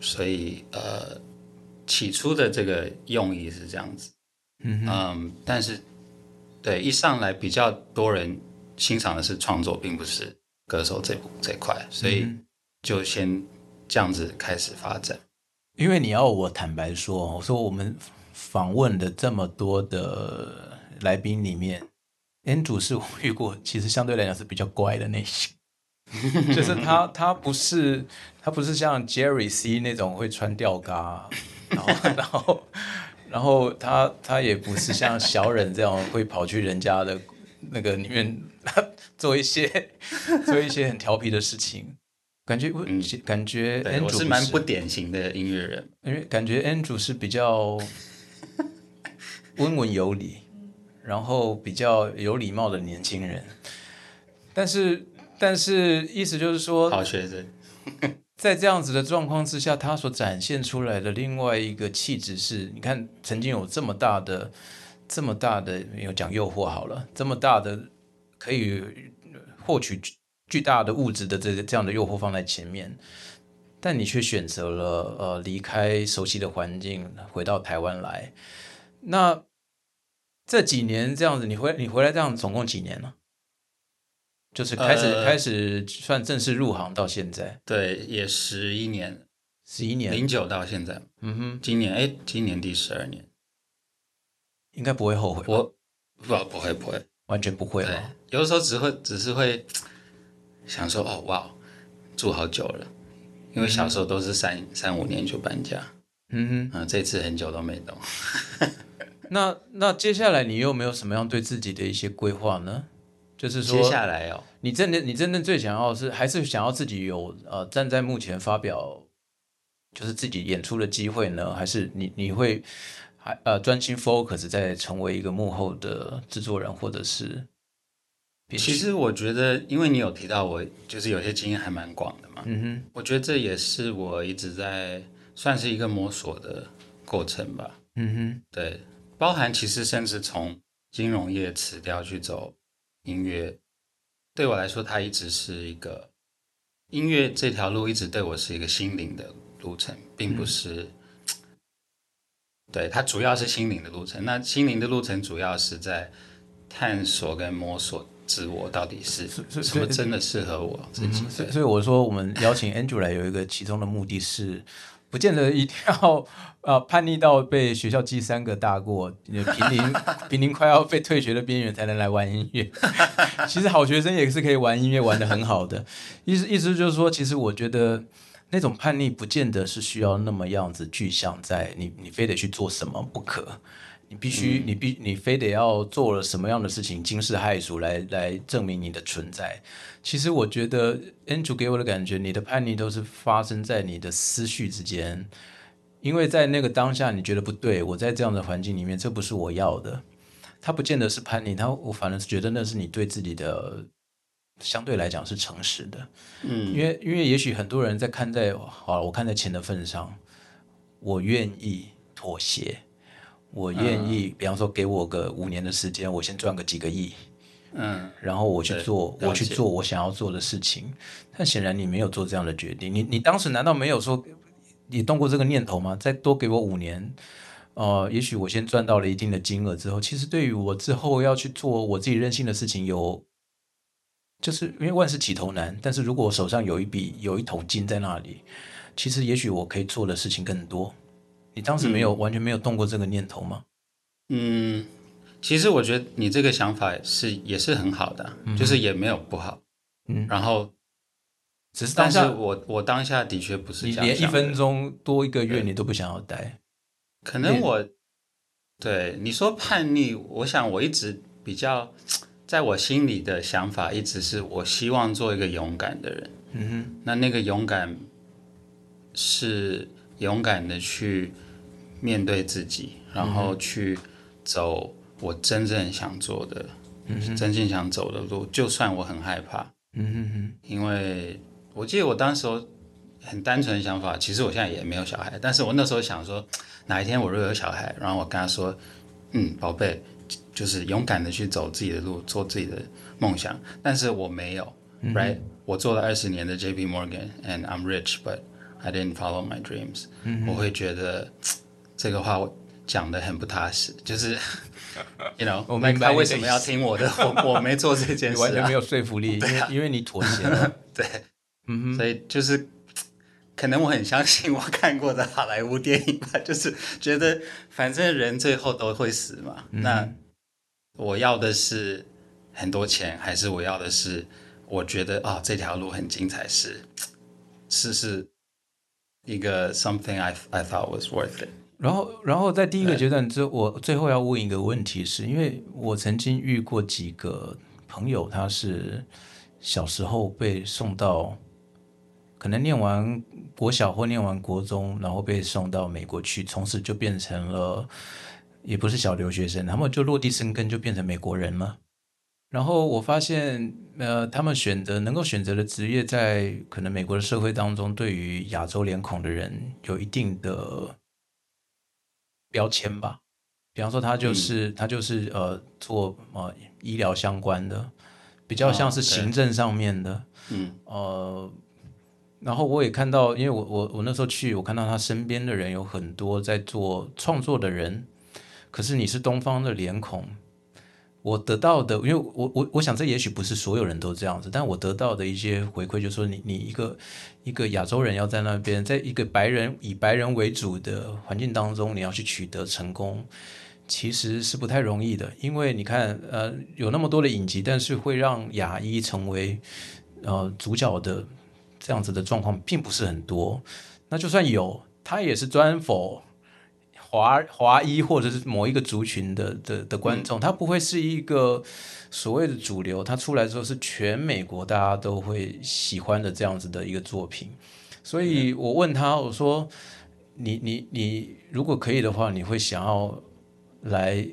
所以呃，起初的这个用意是这样子，嗯，但是。对，一上来比较多人欣赏的是创作，并不是歌手这这块，所以就先这样子开始发展。因为你要我坦白说，我说我们访问的这么多的来宾里面，Andrew 是我遇过，其实相对来讲是比较乖的类型，就是他他不是他不是像 Jerry C 那种会穿吊嘎，然后 [LAUGHS] 然后。然后他他也不是像小忍这样会跑去人家的那个里面 [LAUGHS] 做一些 [LAUGHS] 做一些很调皮的事情，感觉感觉 Andrew 是蛮不典型的音乐人，因为感觉 Andrew 是比较 [LAUGHS] 温文有礼，然后比较有礼貌的年轻人，但是但是意思就是说好学生。在这样子的状况之下，他所展现出来的另外一个气质是，你看曾经有这么大的、这么大的，有讲诱惑好了，这么大的可以获取巨大的物质的这个这样的诱惑放在前面，但你却选择了呃离开熟悉的环境，回到台湾来。那这几年这样子，你回你回来这样总共几年了？就是开始开始算正式入行到现在，对，也十一年，十一年，零九到现在，嗯哼，今年哎，今年第十二年，应该不会后悔，我不不会不会，完全不会了。有的时候只会只是会想说，哦哇，住好久了，因为小时候都是三三五年就搬家，嗯哼，啊，这次很久都没动。[LAUGHS] 那那接下来你有没有什么样对自己的一些规划呢？就是说，接下来哦，你真的，你真正最想要是还是想要自己有呃站在目前发表，就是自己演出的机会呢？还是你你会还呃专心 focus 在成为一个幕后的制作人，或者是？其实我觉得，因为你有提到我，就是有些经验还蛮广的嘛。嗯哼，我觉得这也是我一直在算是一个摸索的过程吧。嗯哼，对，包含其实甚至从金融业辞掉去走。音乐对我来说，它一直是一个音乐这条路，一直对我是一个心灵的路程，并不是。对，它主要是心灵的路程。那心灵的路程主要是在探索跟摸索自我到底是什么真的适合我自己。所以我说，我们邀请 Andrew 来有一个其中的目的是。不见得一定要呃叛逆到被学校记三个大过，濒临濒临快要被退学的边缘才能来玩音乐。[LAUGHS] 其实好学生也是可以玩音乐玩的很好的。意思意思就是说，其实我觉得那种叛逆不见得是需要那么样子具象在你，你非得去做什么不可，你必须，你必你非得要做了什么样的事情惊世骇俗来来证明你的存在。其实我觉得 Andrew 给我的感觉，你的叛逆都是发生在你的思绪之间，因为在那个当下你觉得不对，我在这样的环境里面，这不是我要的。他不见得是叛逆，他我反而是觉得那是你对自己的。相对来讲是诚实的，嗯，因为因为也许很多人在看在好，我看在钱的份上，我愿意妥协，我愿意，比方说给我个五年的时间，我先赚个几个亿，嗯，然后我去做，我去做我想要做的事情。但显然你没有做这样的决定，你你当时难道没有说你动过这个念头吗？再多给我五年，呃，也许我先赚到了一定的金额之后，其实对于我之后要去做我自己任性的事情有。就是因为万事起头难，但是如果我手上有一笔有一桶金在那里，其实也许我可以做的事情更多。你当时没有完全没有动过这个念头吗？嗯，其实我觉得你这个想法是也是很好的，就是也没有不好。嗯，然后只是当下我我当下的确不是你连一分钟多一个月你都不想要待。可能我对你说叛逆，我想我一直比较。在我心里的想法一直是我希望做一个勇敢的人。嗯哼，那那个勇敢是勇敢的去面对自己，然后去走我真正想做的、真正想走的路，就算我很害怕。嗯哼哼，因为我记得我当时候很单纯的想法，其实我现在也没有小孩，但是我那时候想说，哪一天我如果有小孩，然后我跟他说：“嗯，宝贝。”就是勇敢的去走自己的路，做自己的梦想。但是我没有，right？我做了二十年的 J.P. Morgan，and I'm rich，but I didn't follow my dreams。我会觉得这个话我讲的很不踏实，就是，you know，[LAUGHS] 我明白他为什么要听我的？我我没做这件事，[LAUGHS] 完全没有说服力，[LAUGHS] 因为因为你妥协了。对，嗯哼，所以就是可能我很相信我看过的好莱坞电影吧，就是觉得反正人最后都会死嘛，那。我要的是很多钱，还是我要的是我觉得啊这条路很精彩，是是是一个 something I I thought was worth it。然后，然后在第一个阶段之后，我最后要问一个问题，是因为我曾经遇过几个朋友，他是小时候被送到，可能念完国小或念完国中，然后被送到美国去，从此就变成了。也不是小留学生，他们就落地生根，就变成美国人了。然后我发现，呃，他们选择能够选择的职业，在可能美国的社会当中，对于亚洲脸孔的人有一定的标签吧。比方说，他就是他就是呃做呃医疗相关的，比较像是行政上面的。嗯，呃，然后我也看到，因为我我我那时候去，我看到他身边的人有很多在做创作的人。可是你是东方的脸孔，我得到的，因为我我我想这也许不是所有人都这样子，但我得到的一些回馈就是说，你你一个一个亚洲人要在那边，在一个白人以白人为主的环境当中，你要去取得成功，其实是不太容易的，因为你看，呃，有那么多的影集，但是会让亚裔成为呃主角的这样子的状况并不是很多，那就算有，他也是专否。华华裔或者是某一个族群的的的观众，他不会是一个所谓的主流。他出来之后是全美国大家都会喜欢的这样子的一个作品。所以我问他，我说：“你你你，如果可以的话，你会想要来？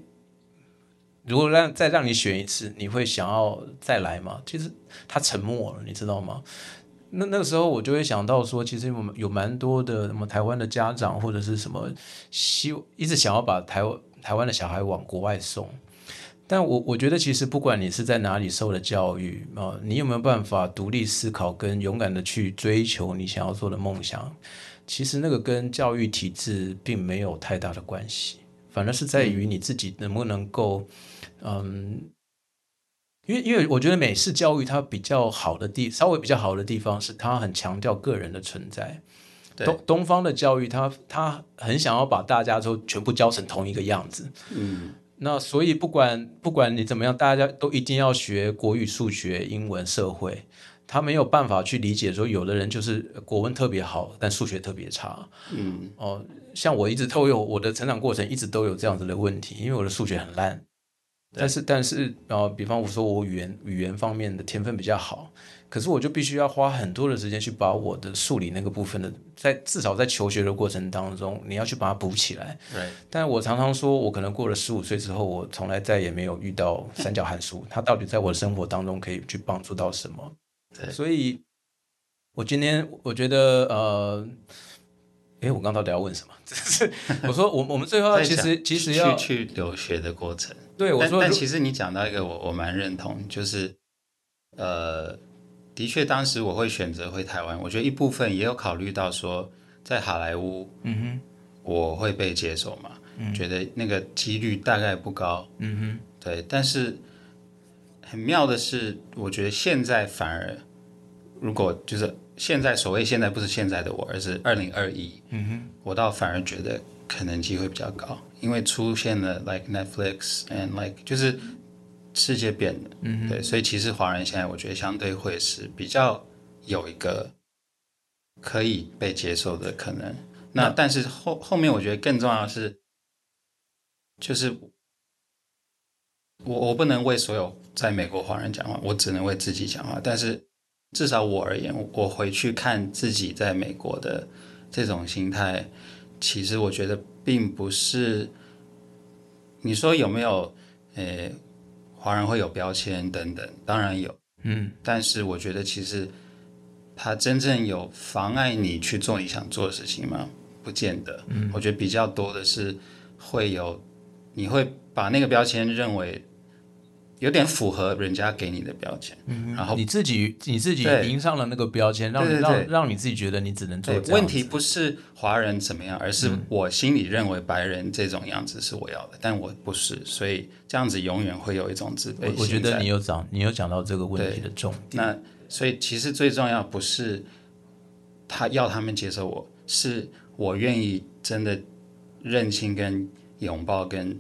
如果让再让你选一次，你会想要再来吗？”其实他沉默了，你知道吗？那那个时候我就会想到说，其实我们有蛮多的什么台湾的家长或者是什么，希一直想要把台湾台湾的小孩往国外送。但我我觉得其实不管你是在哪里受的教育啊，你有没有办法独立思考跟勇敢的去追求你想要做的梦想，其实那个跟教育体制并没有太大的关系，反而是在于你自己能不能够，嗯。因为，因为我觉得美式教育它比较好的地，稍微比较好的地方是它很强调个人的存在。东东方的教育，它它很想要把大家都全部教成同一个样子。嗯，那所以不管不管你怎么样，大家都一定要学国语、数学、英文、社会。他没有办法去理解说，有的人就是国文特别好，但数学特别差。嗯，哦，像我一直都有我的成长过程，一直都有这样子的问题，因为我的数学很烂。但是，但是，呃，比方我说我语言语言方面的天分比较好，可是我就必须要花很多的时间去把我的数理那个部分的，在至少在求学的过程当中，你要去把它补起来。对。但我常常说，我可能过了十五岁之后，我从来再也没有遇到三角函数，[LAUGHS] 它到底在我的生活当中可以去帮助到什么？对。所以，我今天我觉得，呃。哎，我刚到底要问什么？[LAUGHS] 是我说，我我们最后其实其实要去留学的过程。对，我说，但其实你讲到一个，我我蛮认同，就是呃，的确，当时我会选择回台湾，我觉得一部分也有考虑到说，在好莱坞，嗯哼，我会被接受嘛，觉得那个几率大概不高，嗯哼，对。但是很妙的是，我觉得现在反而，如果就是。现在所谓现在不是现在的我，而是二零二一。嗯哼，我倒反而觉得可能机会比较高，因为出现了 like Netflix and like 就是世界变了。嗯对，所以其实华人现在我觉得相对会是比较有一个可以被接受的可能。那但是后后面我觉得更重要的是，就是我我不能为所有在美国华人讲话，我只能为自己讲话，但是。至少我而言，我回去看自己在美国的这种心态，其实我觉得并不是你说有没有，呃，华人会有标签等等，当然有，嗯，但是我觉得其实他真正有妨碍你去做你想做的事情吗？不见得，嗯，我觉得比较多的是会有，你会把那个标签认为。有点符合人家给你的标签，然后你自己你自己迎上了那个标签，让让让你自己觉得你只能做。问题不是华人怎么样，而是我心里认为白人这种样子是我要的，但我不是，所以这样子永远会有一种自卑心。我觉得你有讲，你有讲到这个问题的重点。那所以其实最重要不是他要他们接受我，是我愿意真的认清跟拥抱跟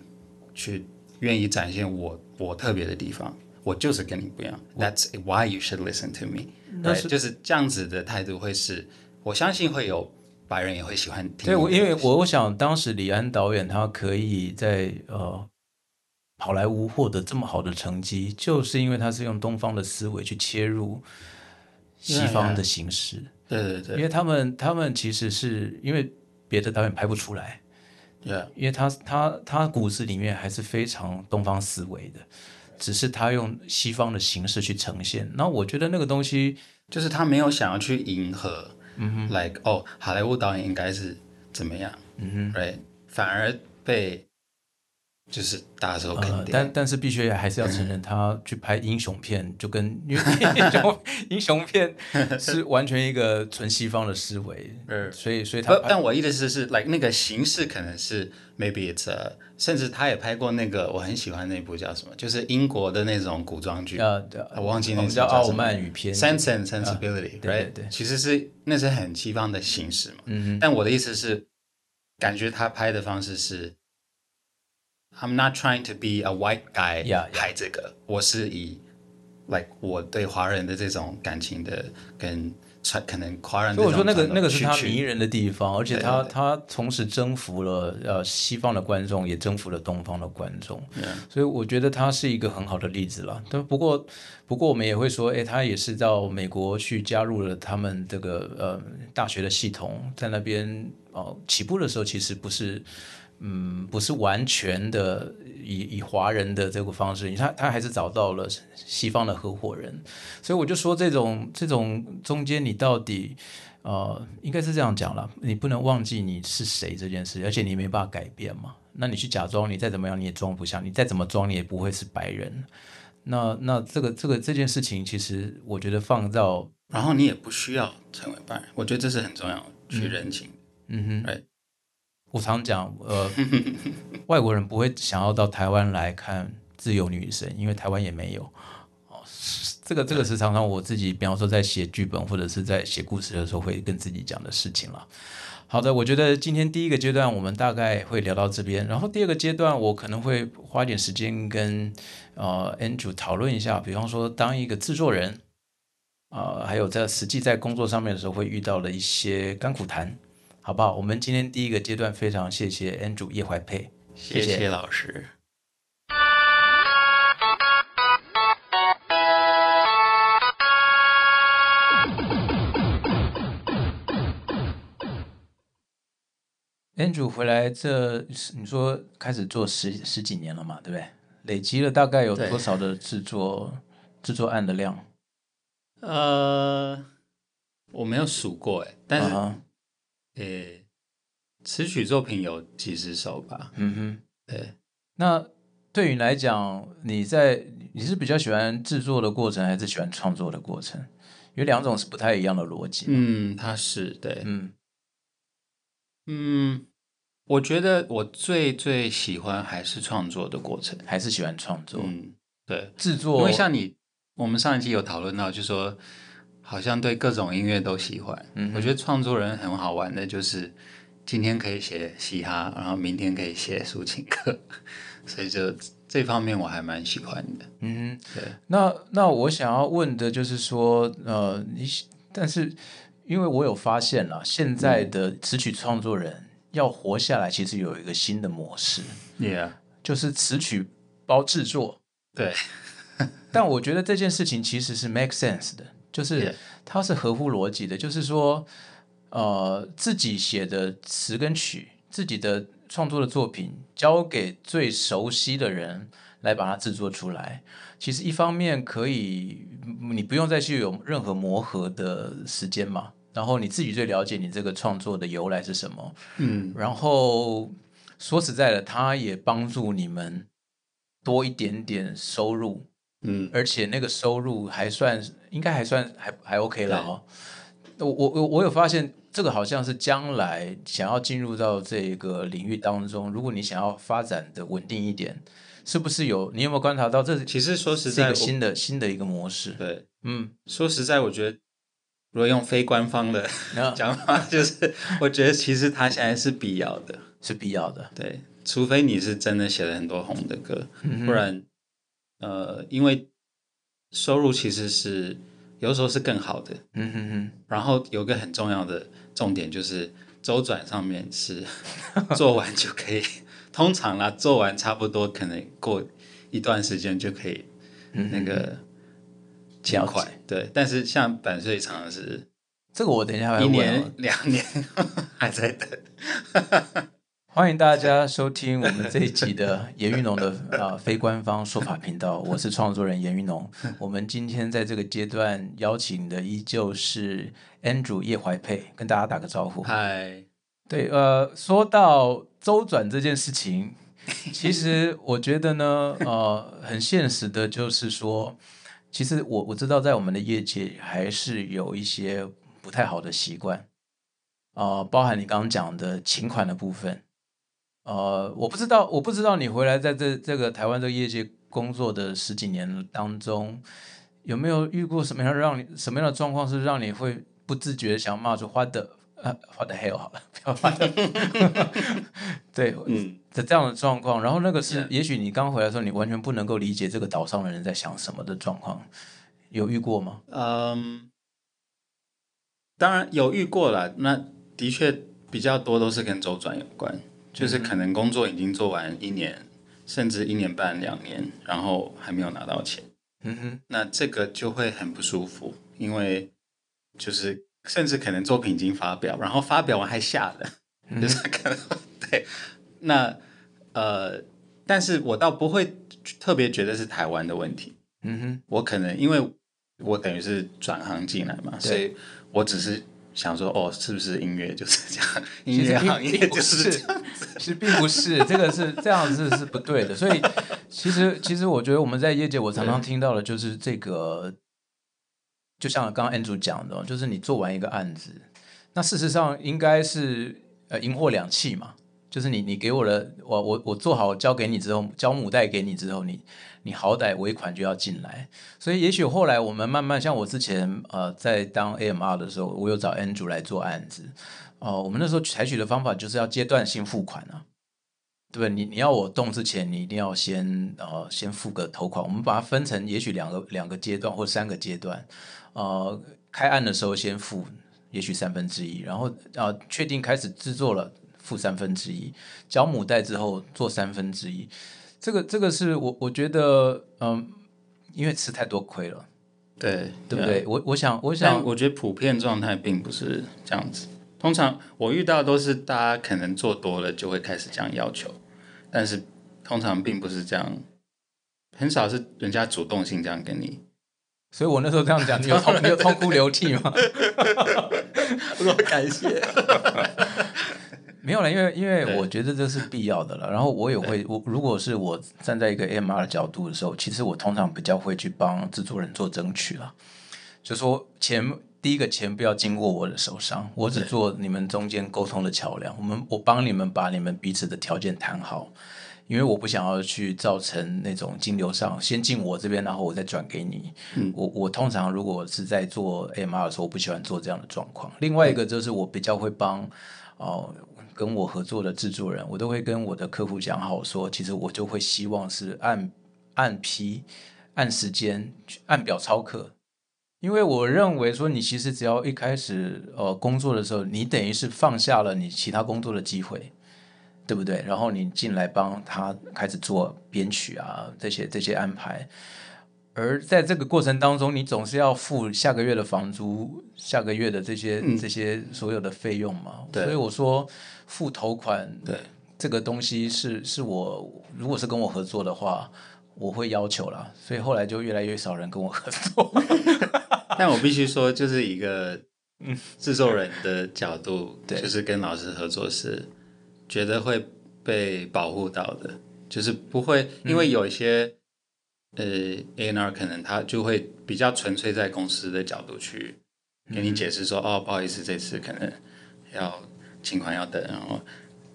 去愿意展现我。我特别的地方，我就是跟你不一样。That's why you should listen to me。那是就是这样子的态度，会是我相信会有白人也会喜欢听。对，我因为我我想当时李安导演他可以在呃好莱坞获得这么好的成绩，就是因为他是用东方的思维去切入西方的形式。对对对，因为他们他们其实是因为别的导演拍不出来。对，因为他他他骨子里面还是非常东方思维的，只是他用西方的形式去呈现。那我觉得那个东西就是他没有想要去迎合，嗯哼，like 哦，好莱坞导演应该是怎么样，嗯哼，right，反而被。就是大家说肯定，但但是必须还是要承认，他去拍英雄片就跟英雄 [LAUGHS] 英雄片是完全一个纯西方的思维，嗯。所以所以他但我意思是，like 那个形式可能是 maybe it's，甚至他也拍过那个我很喜欢那部叫什么，就是英国的那种古装剧。啊，我忘记那叫《傲慢与偏 Sense and Sensibility，对对，其实是那是很西方的形式嘛，嗯但我的意思是，感觉他拍的方式是。I'm not trying to be a white guy，拍这个，我是以，like 我对华人的这种感情的跟可能华人，所以我说那个那个是他迷人的地方，而且他他同时征服了呃西方的观众，也征服了东方的观众，所以我觉得他是一个很好的例子了。但不过不过我们也会说，哎，他也是到美国去加入了他们这个呃大学的系统，在那边哦起步的时候其实不是。嗯，不是完全的以以华人的这个方式，他他还是找到了西方的合伙人，所以我就说这种这种中间你到底呃应该是这样讲了，你不能忘记你是谁这件事，而且你没办法改变嘛，那你去假装你再怎么样你也装不像，你再怎么装你也不会是白人，那那这个这个这件事情其实我觉得放到，然后你也不需要成为白人，我觉得这是很重要去认清，嗯哼，哎。我常讲，呃，[LAUGHS] 外国人不会想要到台湾来看自由女神，因为台湾也没有。哦，这个这个是常常我自己，比方说在写剧本或者是在写故事的时候，会跟自己讲的事情了。好的，我觉得今天第一个阶段我们大概会聊到这边，然后第二个阶段我可能会花点时间跟呃 Andrew 讨论一下，比方说当一个制作人。呃，还有在实际在工作上面的时候会遇到的一些甘苦谈，好不好？我们今天第一个阶段非常谢谢 Andrew 叶怀佩，谢谢老师。Andrew 回来这，你说开始做十十几年了嘛，对不对？累积了大概有对多少的制作制作案的量？呃，我没有数过哎，但是诶，词曲作品有几十首吧？嗯哼，对，那对于你来讲，你在你是比较喜欢制作的过程，还是喜欢创作的过程？因为两种是不太一样的逻辑。嗯，他是对，嗯嗯，我觉得我最最喜欢还是创作的过程。还是喜欢创作、嗯，对，制作，因为像你，我们上一期有讨论到，就说好像对各种音乐都喜欢。嗯我觉得创作人很好玩的，就是今天可以写嘻哈，然后明天可以写抒情歌，[LAUGHS] 所以就这方面我还蛮喜欢的。嗯，对，那那我想要问的就是说，呃，你但是因为我有发现了，现在的词曲创作人要活下来，其实有一个新的模式，Yeah，就是词曲包制作。对，[LAUGHS] 但我觉得这件事情其实是 make sense 的，就是它是合乎逻辑的，就是说，呃，自己写的词跟曲，自己的创作的作品，交给最熟悉的人来把它制作出来。其实一方面可以，你不用再去有任何磨合的时间嘛，然后你自己最了解你这个创作的由来是什么，嗯，然后说实在的，它也帮助你们多一点点收入，嗯，而且那个收入还算应该还算还还 OK 了哦。我我我我有发现，这个好像是将来想要进入到这个领域当中，如果你想要发展的稳定一点，是不是有你有没有观察到这是其实说实在，新的新的一个模式？对，嗯，说实在，我觉得如果用非官方的那 [LAUGHS] 讲法，就是我觉得其实它现在是必要的。是必要的。对，除非你是真的写了很多红的歌，嗯不然，呃，因为收入其实是有时候是更好的。嗯哼哼，然后有个很重要的重点就是周转上面是做完就可以，[LAUGHS] 通常啦，做完差不多可能过一段时间就可以嗯那个尽了快。对，但是像版税常常是这个我等一下问哦年、两年 [LAUGHS] 还在等。[LAUGHS] 欢迎大家收听我们这一集的严玉农的 [LAUGHS] 啊、非官方说法频道，我是创作人严玉农。我们今天在这个阶段邀请的依旧是 Andrew 叶怀佩，跟大家打个招呼。嗨，对，呃，说到周转这件事情，[LAUGHS] 其实我觉得呢，呃，很现实的，就是说，其实我我知道在我们的业界还是有一些不太好的习惯，呃，包含你刚刚讲的请款的部分，呃，我不知道，我不知道你回来在这这个台湾这个业界工作的十几年当中，有没有遇过什么样让你什么样的状况是让你会不自觉地想骂出花的呃花的 hell 好了，不要花的，[LAUGHS] 对，嗯，的这样的状况，然后那个是也许你刚回来的时候，你完全不能够理解这个岛上的人在想什么的状况，有遇过吗？嗯，当然有遇过了，那的确比较多都是跟周转有关，就是可能工作已经做完一年，甚至一年半、两年，然后还没有拿到钱，嗯哼，那这个就会很不舒服，因为就是甚至可能作品已经发表，然后发表完还下了，嗯就是可能对，那呃，但是我倒不会特别觉得是台湾的问题，嗯哼，我可能因为我等于是转行进来嘛，所以我只是想说，哦，是不是音乐就是这样？音其实并乐行业并不就是这样。其实并不是，这个是这样子是不对的。所以其实其实我觉得我们在业界，我常常听到的就是这个，就像刚刚 Andrew 讲的，就是你做完一个案子，那事实上应该是呃银货两讫嘛，就是你你给我的，我我我做好交给你之后，交母带给你之后，你你好歹尾款就要进来。所以也许后来我们慢慢，像我之前呃在当 AMR 的时候，我有找 Andrew 来做案子。哦，我们那时候采取的方法就是要阶段性付款啊，对不对？你你要我动之前，你一定要先呃先付个头款。我们把它分成也许两个两个阶段或三个阶段。呃，开案的时候先付也许三分之一，然后呃确定开始制作了付三分之一，交母带之后做三分之一。这个这个是我我觉得嗯，因为吃太多亏了，对对不对？我我想我想我觉得普遍状态并不是这样子。通常我遇到都是大家可能做多了就会开始这样要求，但是通常并不是这样，很少是人家主动性这样跟你。所以我那时候这样讲，你有痛 [LAUGHS] 你有痛哭流涕吗？[LAUGHS] 我说感谢。没有了，因为因为我觉得这是必要的了。然后我也会，我如果是我站在一个 MR 的角度的时候，其实我通常比较会去帮制作人做争取了。就说钱，第一个钱不要经过我的手上，我只做你们中间沟通的桥梁。我们我帮你们把你们彼此的条件谈好，因为我不想要去造成那种金流上先进我这边，然后我再转给你。嗯我我通常如果是在做 MR 的时候，我不喜欢做这样的状况。另外一个就是我比较会帮哦。跟我合作的制作人，我都会跟我的客户讲好说，其实我就会希望是按按批、按时间、按表操课，因为我认为说，你其实只要一开始呃工作的时候，你等于是放下了你其他工作的机会，对不对？然后你进来帮他开始做编曲啊，这些这些安排。而在这个过程当中，你总是要付下个月的房租、下个月的这些、嗯。这些所有的费用嘛。对。所以我说付头款，对，这个东西是是我如果是跟我合作的话，我会要求啦。所以后来就越来越少人跟我合作。[LAUGHS] 但我必须说，就是一个制作人的角度，[LAUGHS] 对。就是跟老师合作是觉得会被保护到的，就是不会因为有一些、呃 A N R 可能他就会比较纯粹在公司的角度去给你解释说，哦，不好意思，这次可能要情况要等，然后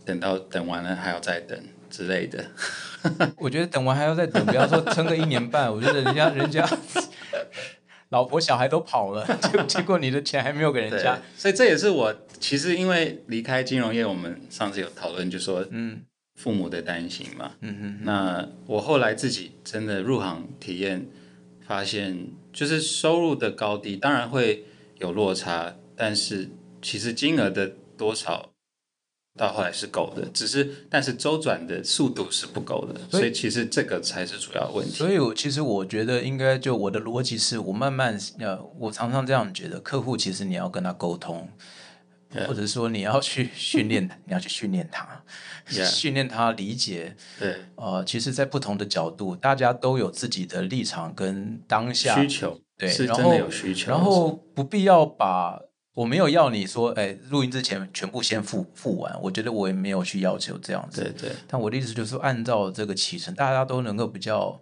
等到等完了还要再等之类的。[LAUGHS] 我觉得等完还要再等，不要说撑个一年半。我觉得人家人家老婆小孩都跑了，结结果你的钱还没有给人家。，所以这也是我其实因为离开金融业，我们上次有讨论，就说嗯父母的担心嘛。嗯哼，那我后来自己真的入行体验，发现就是收入的高低当然会有落差，但是其实金额的多少到后来是够的，只是但是周转的速度是不够的，所以其实这个才是主要问题。所以我其实我觉得应该就我的逻辑是我慢慢呃，我常常这样觉得，客户其实你要跟他沟通。或者说你要去训练，你要去训练他.训练他理解。对呃，其实，在不同的角度，大家都有自己的立场跟当下需求对，是真的有需求，然后不必要把我没有要你说，哎，录音之前全部先付付完，我觉得我也没有去要求这样子。对对但我的意思就是，按照这个起程，大家都能够比较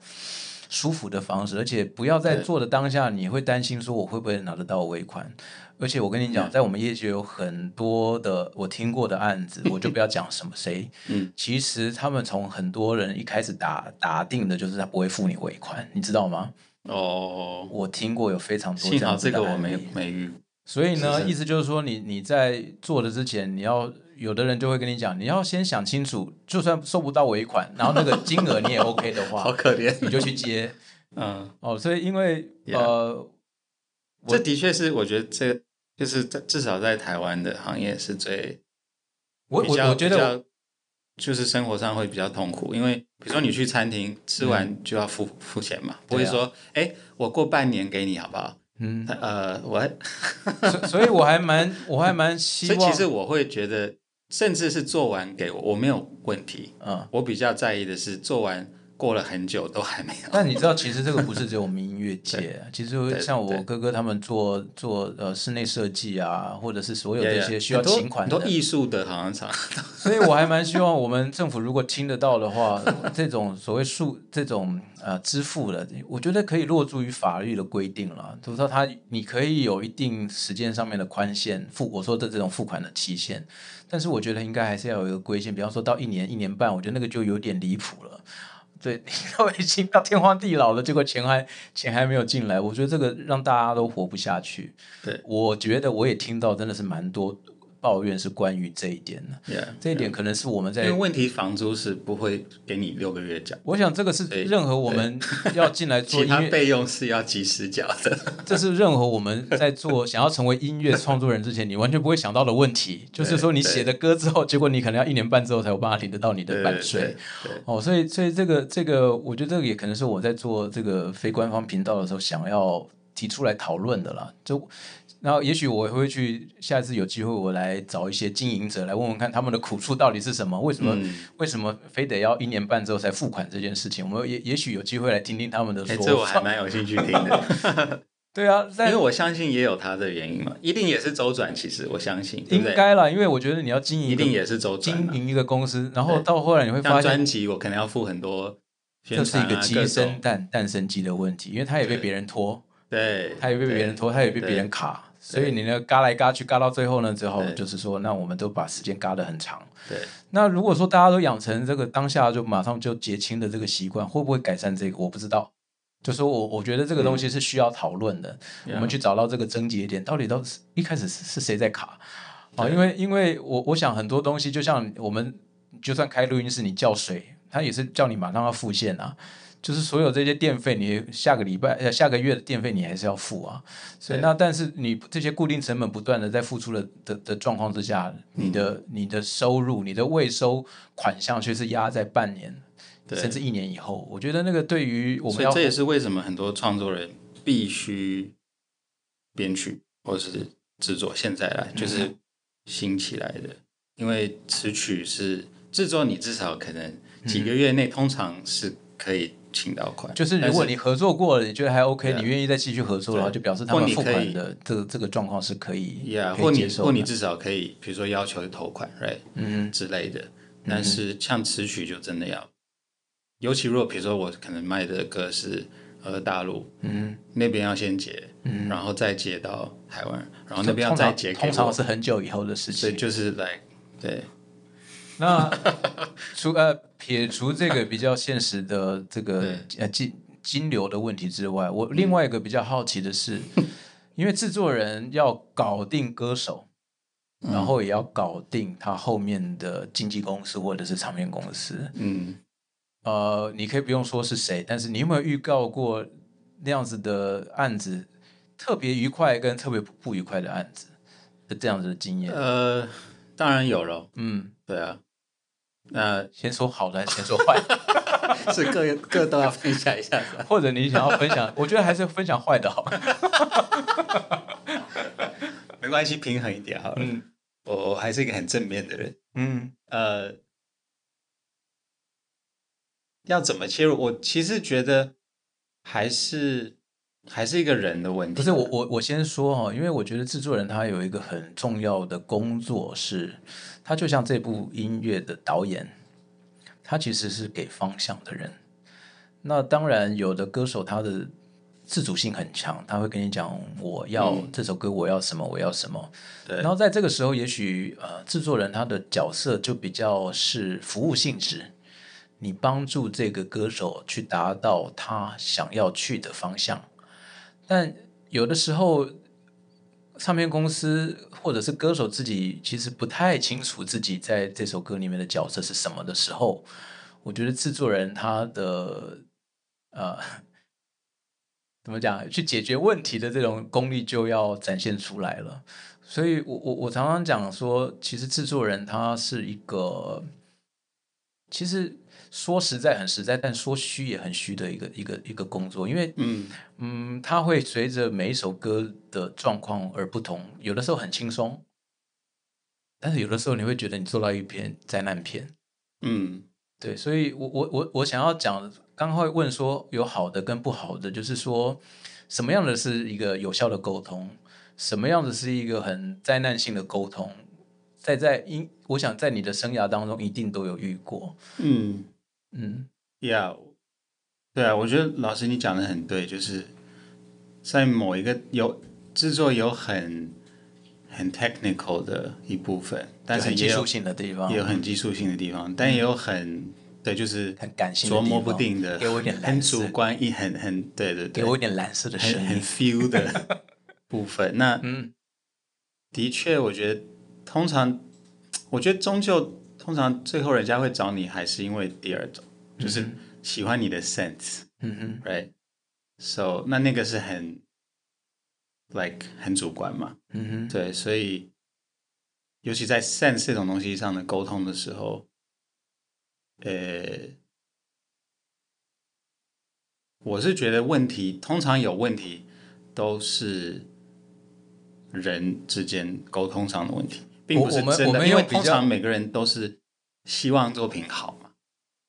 舒服的方式，而且不要在做的当下，你会担心说我会不会拿得到尾款。而且我跟你讲，在我们业界有很多的我听过的案子，我就不要讲什么谁，嗯，其实他们从很多人一开始打打定的就是他不会付你尾款，你知道吗？哦，我听过有非常多幸好样子的这个我没没遇，所以呢，意思就是说你，你在做的之前，你要有的人就会跟你讲，你要先想清楚，就算收不到尾款，然后那个金额你也 OK 的话 [LAUGHS] 好，可怜，你就去接嗯。哦。所以因为呃，这的确是，我觉得这就是在至少在台湾的行业是最我比较我我觉得就是生活上会比较痛苦，因为比如说你去餐厅吃完就要付、付钱嘛，不会说哎、我过半年给你好不好？嗯，呃，我还所所以我还蛮我还蛮 [LAUGHS] 希望，所以其实我会觉得，甚至是做完给我，我没有问题。嗯，我比较在意的是做完过了很久都还没有。但你知道，其实这个不是只有我们音乐界，[LAUGHS] 其实对像我哥哥他们做做呃室内设计啊，或者是所有这些.需要请款的很多艺术的，好像常所以我还蛮希望我们政府如果听得到的话，[LAUGHS] 这种所谓数这种呃支付的，我觉得可以落注于法律的规定了。就是说，他你可以有一定时间上面的宽限付，我说的这种付款的期限，但是我觉得应该还是要有一个规限，比方说到一年、一年半，我觉得那个就有点离谱了。对，你都已经到天荒地老了，结果钱还 [LAUGHS] 钱还没有进来，我觉得这个让大家都活不下去。对，我觉得我也听到真的是蛮多抱怨是关于这一点的。Yeah，这一点可能是我们在因为问题房租是不会给你六个月缴，我想这个是任何我们要进来做 [LAUGHS] 其他音乐，备用是要及时缴的。[LAUGHS] 这是任何我们在做想要成为音乐创作人之前，你完全不会想到的问题。[LAUGHS] 就是说，你写的歌之后，结果你可能要一年半之后才有办法领得到你的版税。哦，所以所以这个这个，我觉得这个也可能是我在做这个非官方频道的时候想要提出来讨论的啦。就然后也许我会去下一次有机会，我来找一些经营者来问问看他们的苦处到底是什么，为什么、嗯为什么非得要一年半之后才付款这件事情，我们也也许有机会来听听他们的哎，说这我还。蛮有兴趣听的，[LAUGHS] 对啊，因但为我相信也有他的原因嘛，一定也是周转。其实我相信？应该啦，因为我觉得你要经营一定也是周转嘛。经营一个公司，然后到后来你会发现像专，辑，我可能要付很多宣这是一个鸡生蛋蛋生鸡的问题，因为他也被对别人拖，对，他也被别人拖，他也被别人卡，所以你呢嘎来嘎去，嘎到最后呢，只好就是说，那我们都把时间嘎得很长。对那如果说大家都养成这个当下就马上就结清的这个习惯，会不会改善这个？我不知道。就说我我觉得这个东西是需要讨论的，我们去找到这个症结点，到底都是一开始是是谁在卡啊？因为因为我我想很多东西，就像我们就算开录音室，你叫水，他也是叫你马上要复现啊。就是所有这些电费，你下个礼拜呃下个月的电费你还是要付啊。所以那但是你这些固定成本不断的在付出的的的状况之下，你的你的收入、你的未收款项却是压在半年甚至一年以后。我觉得那个对于我们要所以这也是为什么很多创作人必须编曲或是制作，现在来就是新起来的，因为词曲是制作，你至少可能几个月内通常是可以请到款，就是如果你合作过了，你觉得还 OK，你愿意再继续合作的话，就表示他们付款你可以的这个这个状况是可以或你或。你至少可以，比如说要求投款，right 嗯之类的。但是像词曲就真的要，尤其如果比如说我可能卖的歌是呃大陆嗯那边要先结，嗯，然后再结到台湾，然后那边要再结给通常我，是很久以后的事所以情。就是来对。那 [LAUGHS] 除呃撇除这个比较现实的这个呃金金流的问题之外，我另外一个比较好奇的是，因为制作人要搞定歌手，嗯。然后也要搞定他后面的经纪公司或者是唱片公司。嗯。呃，你可以不用说是谁，但是你有没有预告过那样子的案子，特别愉快跟特别不愉快的案子？的这样子的经验？呃，当然有了，嗯，对啊，那先说好的还是先说坏的？[LAUGHS] 是各各都要分享一下的。或者你想要分享，我觉得还是分享坏的好。[LAUGHS] 没关系，平衡一点好了。嗯我我还是一个很正面的人。嗯呃，要怎么切入？我其实觉得还是还是一个人的问题。不是我我我先说哈，因为我觉得制作人他有一个很重要的工作是，他就像这部音乐的导演，他其实是给方向的人。那当然，有的歌手他的自主性很强，他会跟你讲我要、嗯这首歌我要什么我要什么，对然后在这个时候，也许呃制作人他的角色就比较是服务性质，你帮助这个歌手去达到他想要去的方向。但有的时候，唱片公司或者是歌手自己其实不太清楚自己在这首歌里面的角色是什么的时候，我觉得制作人他的呃怎么讲，去解决问题的这种功力就要展现出来了。所以我我我常常讲说，其实制作人他是一个，其实说实在很实在，但说虚也很虚的一个一个一个工作，因为嗯。嗯，它会随着每一首歌的状况而不同，有的时候很轻松，但是有的时候你会觉得你做到一篇灾难片。嗯。对，所以我我我我想要讲，刚刚会问说有好的跟不好的，就是说什么样的是一个有效的沟通，什么样的是一个很灾难性的沟通，在在因我想在你的生涯当中一定都有遇过，嗯嗯，Yeah，对啊，我觉得老师你讲的很对，就是在某一个有制作有很很 technical 的一部分，但是也有很技术性的地方，也有很技术性的地方，但也有很对，就是很感性琢磨不定的，给我一点很主观一很很对对对，给我一点蓝色的声很很，feel 的 [LAUGHS] 部分。那嗯。的确，我觉得通常我觉得终究通常最后人家会找你，还是因为第二种，就是喜欢你的 sense，嗯哼，right？So 那那个是很 like 很主观嘛，嗯哼，对，所以尤其在 sense 这种东西上的沟通的时候，呃，我是觉得问题通常有问题都是人之间沟通上的问题，并不是真的，因为通常每个人都是希望作品好嘛。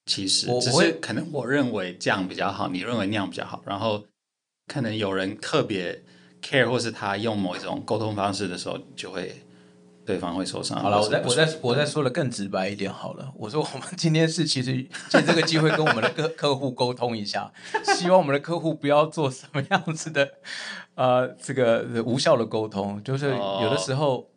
其实只我我会是可能我认为这样比较好，你认为那样比较好，然后可能有人特别 care，或是他用某一种沟通方式的时候，就会对方会受伤。好了，我再我再我再说的更直白一点好了。我说我们今天是其实借这个机会跟我们的客客户沟通一下，希望我们的客户不要做什么样子的呃这个呃无效的沟通。就是有的时候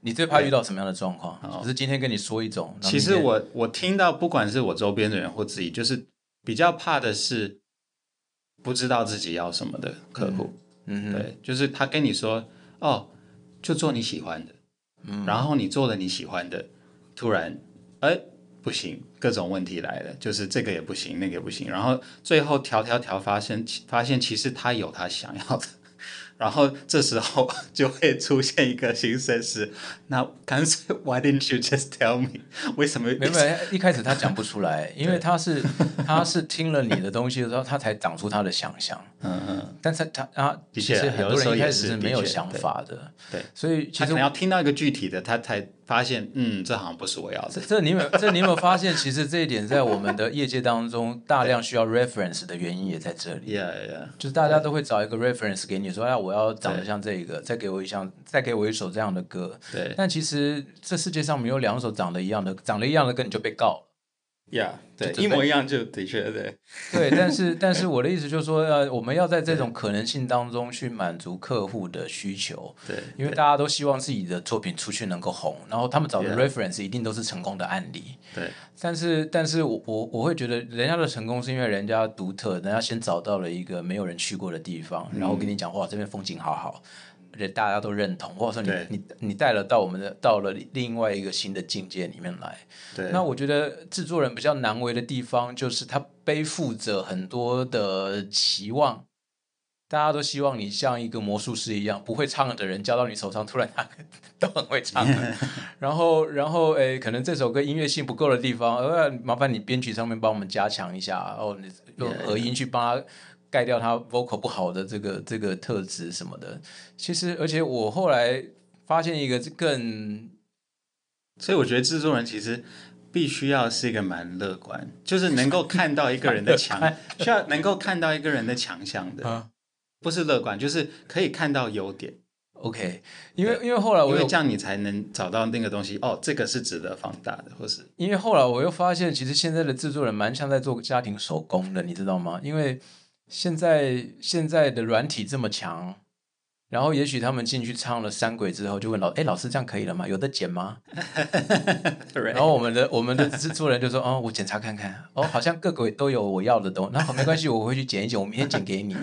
你最怕遇到什么样的状况？就是今天跟你说一种，其实我我听到，不管是我周边的人或自己，就是比较怕的是不知道自己要什么的客户。嗯哼对，就是他跟你说，哦，就做你喜欢的，嗯然后你做了你喜欢的，突然，哎，不行，各种问题来了，就是这个也不行，那个也不行，然后最后调调调，发现发现其实他有他想要的。然后这时候 [LAUGHS] 就会出现一个新声是，那干脆 Why didn't you just tell me？为什么？没有，没一开始他讲不出来，[LAUGHS] 因为他是他是听了你的东西的时候，他才长出他的想象。嗯嗯，但是他他的确其实很多人一开始是没有想法的，对，所以其实他可能要听到一个具体的，他才发现，嗯，这好像不是我要的这。你有这你有没有发现，其实这一点在我们的业界当中大量需要 reference 的原因也在这里，Yeah, yeah. 就是大家都会找一个 reference 给你说，哎，我要长得像这个，再给我一项，再给我一首这样的歌。对但其实这世界上没有两首长得一样的，长得一样的歌你就被告了。，Yeah，对，一模一样，就的确对。[LAUGHS] 对，但是但是我的意思就是说，呃，我们要在这种可能性当中去满足客户的需求，对，因为大家都希望自己的作品出去能够红，然后他们找的 reference 一定都是成功的案例。对但是，但是我我我会觉得，人家的成功是因为人家独特，人家先找到了一个没有人去过的地方，然后跟你讲，哇，这边风景好好，而且大家都认同，或者说你你你带了到我们的到了另外一个新的境界里面来。对，那我觉得制作人比较难为的地方，就是他背负着很多的期望。大家都希望你像一个魔术师一样，不会唱的人交到你手上，突然他 [LAUGHS] 都很会唱。[LAUGHS] 然后，然后，诶，可能这首歌音乐性不够的地方，呃，麻烦你编曲上面帮我们加强一下，然后你用.和音去帮他盖掉他 vocal 不好的这个这个特质什么的。其实，而且我后来发现一个更所以我觉得制作人其实必须要是一个蛮乐观，就是能够看到一个人的强，[LAUGHS] 需要能够看到一个人的强项的，啊不是乐观，就是可以看到优点，OK，因为因为后来我有因为这样你才能找到那个东西。哦，这个是值得放大的，或是因为后来我又发现，其实现在的制作人蛮像在做家庭手工的，你知道吗？因为现在现在的软体这么强，然后也许他们进去唱了三轨之后，就问老，哎，老师这样可以了吗？有的剪吗？[LAUGHS] 然后我们的我们的制作人就说，哦，我检查看看，哦，好像各轨都有我要的东，那好没关系，我回去剪一剪，我明天剪给你。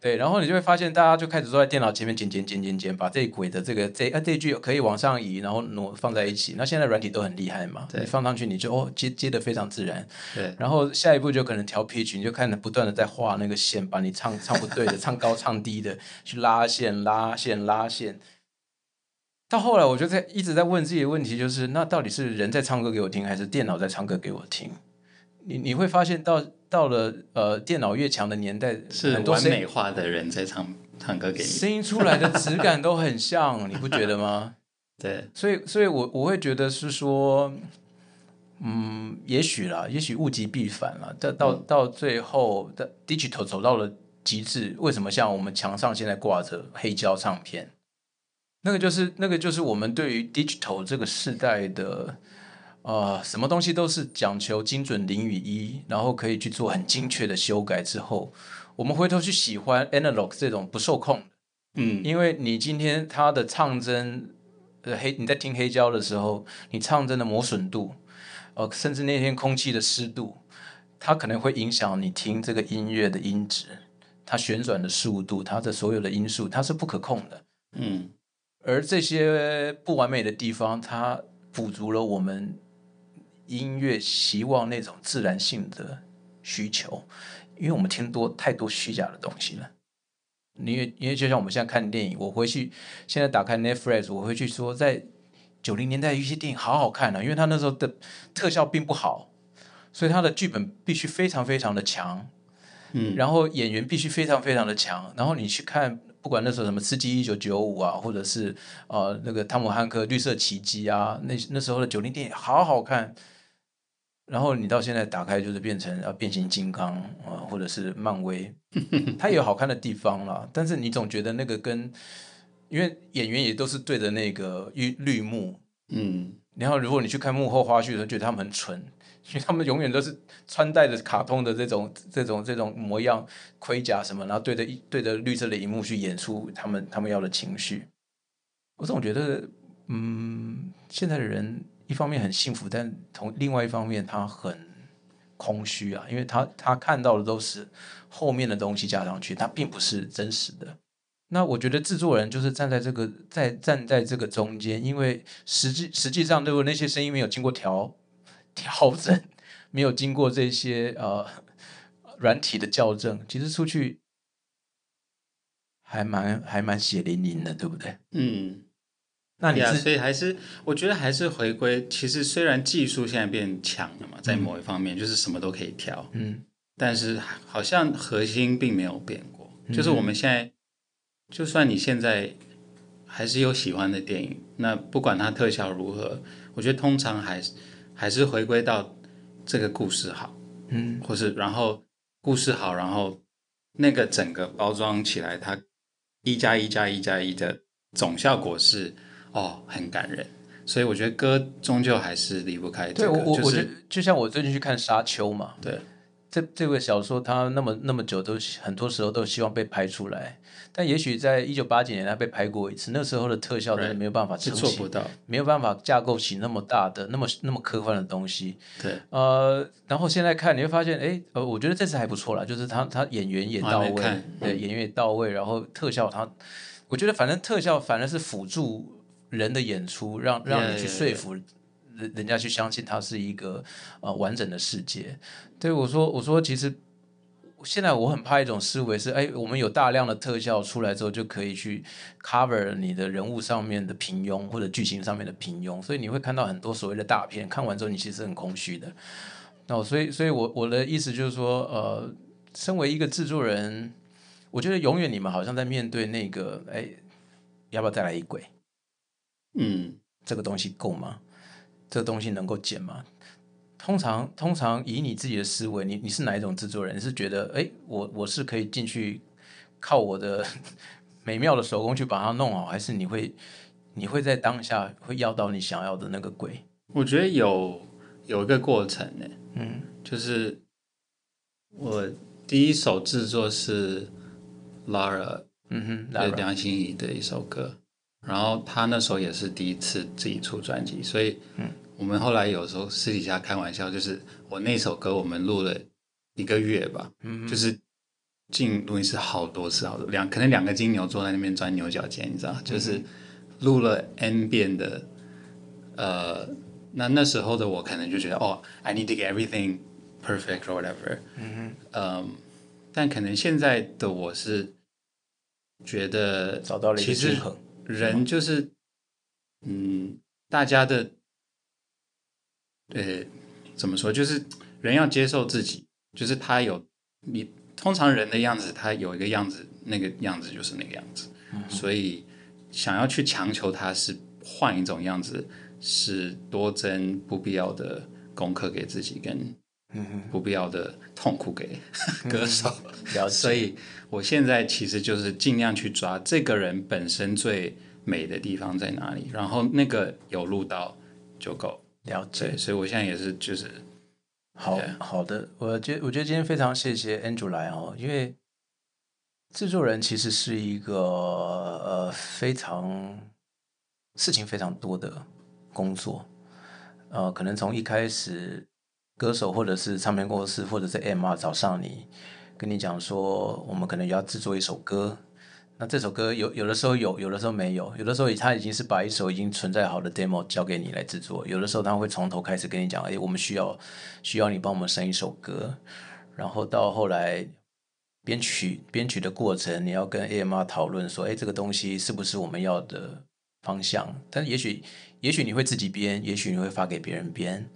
对，然后你就会发现，大家就开始坐在电脑前面剪剪剪剪剪，把这一轨的这个这啊这一句可以往上移，然后挪放在一起。那现在软体都很厉害嘛，你放上去你就哦接接的非常自然。对然后下一步就可能调 pitch，你就看着不断的在画那个线，把你唱唱不对的、唱高唱低的去拉线、拉线、拉线。到后来，我就在一直在问自己的问题，就是那到底是人在唱歌给我听，还是电脑在唱歌给我听？你你会发现到到了呃电脑越强的年代，是很多美化的人在唱唱歌给你。声音出来的质感都很像，你不觉得吗？[LAUGHS] 对所以，所以我我会觉得是说，嗯，也许啦，也许物极必反了。到到到最后的 digital 走到了极致，为什么像我们墙上现在挂着黑胶唱片？那个就是那个就是我们对于 digital 这个时代的。呃，什么东西都是讲求精准零与一，然后可以去做很精确的修改之后，我们回头去喜欢 analog 这种不受控的。嗯，因为你今天他的唱针，呃黑你在听黑胶的时候，你唱针的磨损度，呃，甚至那天空气的湿度，它可能会影响你听这个音乐的音质，它旋转的速度，它的所有的因素，它是不可控的。嗯而这些不完美的地方，它补足了我们音乐希望那种自然性的需求，因为我们听多太多虚假的东西了。因为因为就像我们现在看电影，我回去现在打开 Netflix，我回去说，在九零年代有一些电影好好看啊，因为他那时候的特效并不好，所以他的剧本必须非常非常的强，嗯，然后演员必须非常非常的强，然后你去看，不管那时候什么《刺激一九九五》啊，或者是呃那个汤姆汉克《绿色奇迹》啊，那那时候的九零电影好好看。然后你到现在打开就是变成啊变形金刚啊、或者是漫威，[LAUGHS] 它也有好看的地方啦，但是你总觉得那个跟，因为演员也都是对着那个绿绿幕，嗯，然后如果你去看幕后花絮的时候，觉得他们很蠢，[LAUGHS] 因为他们永远都是穿戴着卡通的这种这种这种模样盔甲什么，然后对着一对着绿色的荧幕去演出他们他们要的情绪。我总觉得，嗯，现在的人一方面很幸福，但从另外一方面他很空虚啊，因为他他看到的都是后面的东西加上去，他并不是真实的。那我觉得制作人就是站在这个在站在这个中间，因为实际实际上，如果那些声音没有经过调调整，没有经过这些呃软体的校正，其实出去还蛮还蛮血淋淋的，对不对？嗯，那你是所以还是我觉得还是回归，其实虽然技术现在变强了嘛，在某一方面就是什么都可以调，嗯。但是好像核心并没有变过。就是我们现在，就算你现在还是有喜欢的电影，那不管它特效如何，我觉得通常还是还是回归到这个故事好，嗯。或是然后故事好，然后那个整个包装起来，它一加一加一加一的总效果是哦很感人。所以我觉得歌终究还是离不开这个，对我我就是我觉得就像我最近去看《沙丘》嘛，对，这这个小说它那么那么久都很多时候都希望被拍出来，但也许在一九八几年它被拍过一次，那时候的特效真的没有办法撑起做不到。没有办法架构起那么大的、那么那么科幻的东西。对，呃，然后现在看你会发现，哎，呃，我觉得这次还不错啦，就是他他演员也到位，对，演员也到位，然后特效他，我觉得反正特效反而是辅助人的演出，让让你去说服人人家去相信它是一个呃完整的世界。对我说，我说其实。现在我很怕一种思维是，哎，我们有大量的特效出来之后，就可以去 cover 你的人物上面的平庸或者剧情上面的平庸，所以你会看到很多所谓的大片，看完之后你其实很空虚的。那所以，所以我我的意思就是说，呃，身为一个制作人，我觉得永远你们好像在面对那个，哎，要不要再来一轨？嗯，这个东西够吗？这个东西能够剪吗？通常，通常以你自己的思维，你你是哪一种制作人？你是觉得，哎，我我是可以进去靠我的 [LAUGHS] 美妙的手工去把它弄好，还是你会你会在当下会要到你想要的那个鬼？我觉得有有一个过程呢，嗯就是我第一首制作是 Lara 嗯哼，梁心怡的一首歌，然后他那时候也是第一次自己出专辑，所以我们后来有时候私底下开玩笑，就是我那首歌我们录了一个月吧，嗯就是进录音室好多次，好多两可能两个金牛坐在那边钻牛角尖，你知道，就是录了 N 遍的，呃，那那时候的我可能就觉得哦，I need to get everything perfect or whatever，嗯嗯，但可能现在的我是觉得，找到了一其实个平衡。人就是，嗯，大家的，呃，怎么说？就是人要接受自己，就是他有你通常人的样子，他有一个样子，那个样子就是那个样子，所以想要去强求他是换一种样子，是多增不必要的功课给自己，跟不必要的痛苦给歌手。了解。[LAUGHS] 所以我现在其实就是尽量去抓这个人本身最美的地方在哪里，然后那个有录到就够。了解对，，所以我现在也是就是好.好的，我觉我觉得今天非常谢谢 Andrew 来哦，因为制作人其实是一个呃非常事情非常多的工作，呃，可能从一开始歌手或者是唱片公司或者是 MR 找上你，跟你讲说我们可能要制作一首歌，那这首歌有有的时候有，有的时候没有，有的时候他已经是把一首已经存在好的 demo 交给你来制作，有的时候他会从头开始跟你讲，哎，我们需要需要你帮我们生一首歌，然后到后来编曲编曲的过程，你要跟 AMR 讨论说，哎，这个东西是不是我们要的方向？但也许也许你会自己编，也许你会发给别人编，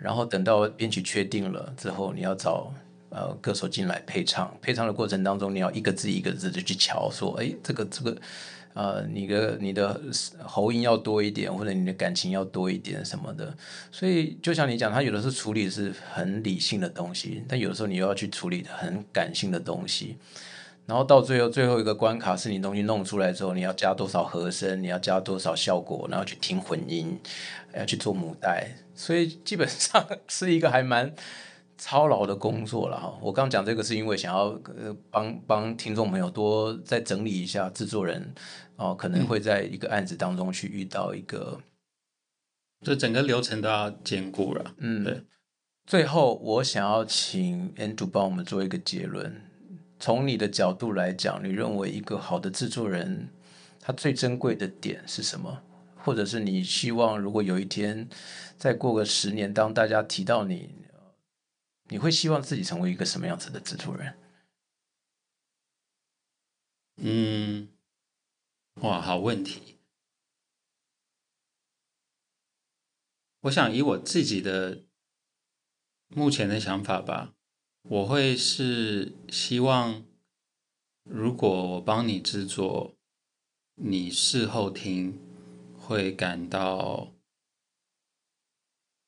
然后等到编曲确定了之后，你要找。呃，歌手进来配唱，配唱的过程当中，你要一个字一个字的去瞧，说，哎，这个这个，呃，你的你的喉音要多一点，或者你的感情要多一点什么的。所以，就像你讲，他有的时候处理是很理性的东西，但有的时候你又要去处理很感性的东西。然后到最后最后一个关卡，是你东西弄出来之后，你要加多少和声，你要加多少效果，然后去听混音，要去做母带，所以基本上是一个还蛮。操劳的工作了哈，我刚讲这个是因为想要呃帮帮听众朋友多再整理一下制作人哦，可能会在一个案子当中去遇到一个，这整个流程都要兼顾了。嗯，对。最后我想要请 Andrew 帮我们做一个结论，从你的角度来讲，你认为一个好的制作人他最珍贵的点是什么？或者是你希望如果有一天再过个十年，当大家提到你？你会希望自己成为一个什么样子的制作人？嗯，哇，好问题。我想以我自己的目前的想法吧，我会是希望，如果我帮你制作，你事后听会感到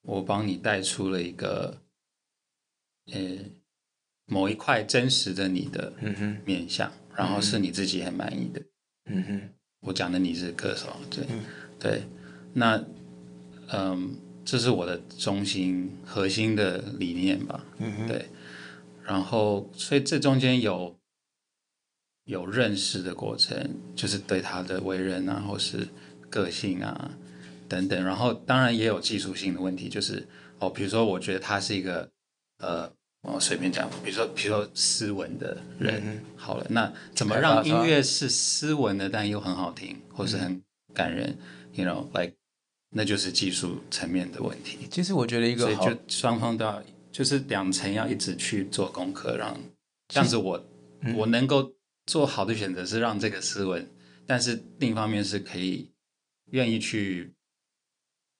我帮你带出了一个。呃，某一块真实的你的面相，然后是你自己很满意的。嗯哼，我讲的你是歌手，对对。那嗯，这是我的中心核心的理念吧。嗯哼，对。然后，所以这中间有有认识的过程，就是对他的为人啊，或是个性啊等等。然后，当然也有技术性的问题，就是哦，比如说，我觉得他是一个呃。我随便讲，比如说，比如说斯文的人，好了，那怎么让音乐是斯文的，但又很好听，或是很感人？You know，like，那就是技术层面的问题。其实我觉得一个，所以就双方都要，就是两层要一直去做功课，让这样子我我能够做好的选择是让这个斯文，但是另一方面是可以愿意去。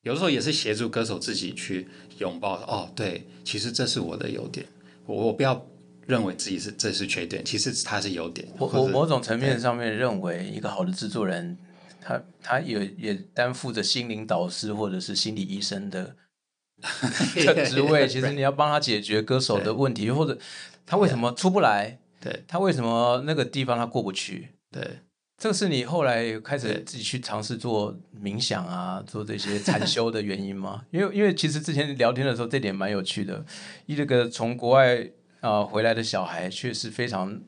有的时候也是协助歌手自己去拥抱哦，对，其实这是我的优点，我我不要认为自己是这是缺点，其实它是优点。我我某种层面上面认为，一个好的制作人，他他也也担负着心灵导师或者是心理医生的的职位。[LAUGHS] 其实你要帮他解决歌手的问题，或者他为什么出不来，对他为什么那个地方他过不去，对。这个是你后来开始自己去尝试做冥想啊，做这些禅修的原因吗？[LAUGHS] 因为因为其实之前聊天的时候，这点蛮有趣的。一这个从国外啊回来的小孩，确实非常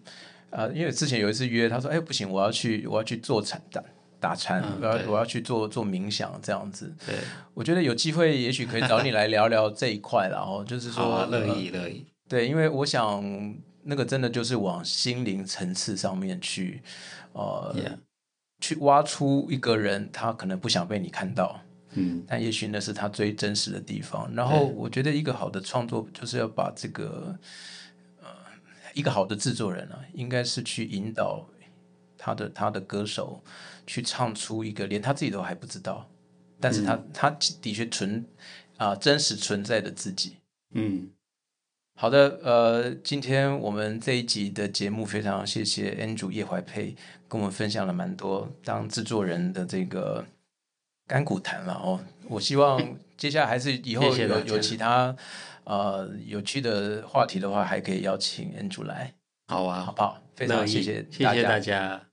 啊，因为之前有一次约，他说：“哎，不行，我要去，我要去做禅打打禅，我要我要去做做冥想这样子。”对，我觉得有机会，也许可以找你来聊聊这一块，然后就是说乐意乐意。对，因为我想那个真的就是往心灵层次上面去。呃，去挖出一个人，他可能不想被你看到，嗯，但也许那是他最真实的地方。然后，我觉得一个好的创作就是要把这个，呃，一个好的制作人啊，应该是去引导他的他的歌手去唱出一个连他自己都还不知道，但是他他的确存啊真实存在的自己，嗯。好的，呃，今天我们这一集的节目非常谢谢 Andrew 叶怀佩跟我们分享了蛮多当制作人的这个甘苦谈了哦。我希望 [LAUGHS] 接下来还是以后有有其他呃有趣的话题的话，还可以邀请 Andrew 来。好啊，好不好？非常谢谢，谢谢大家。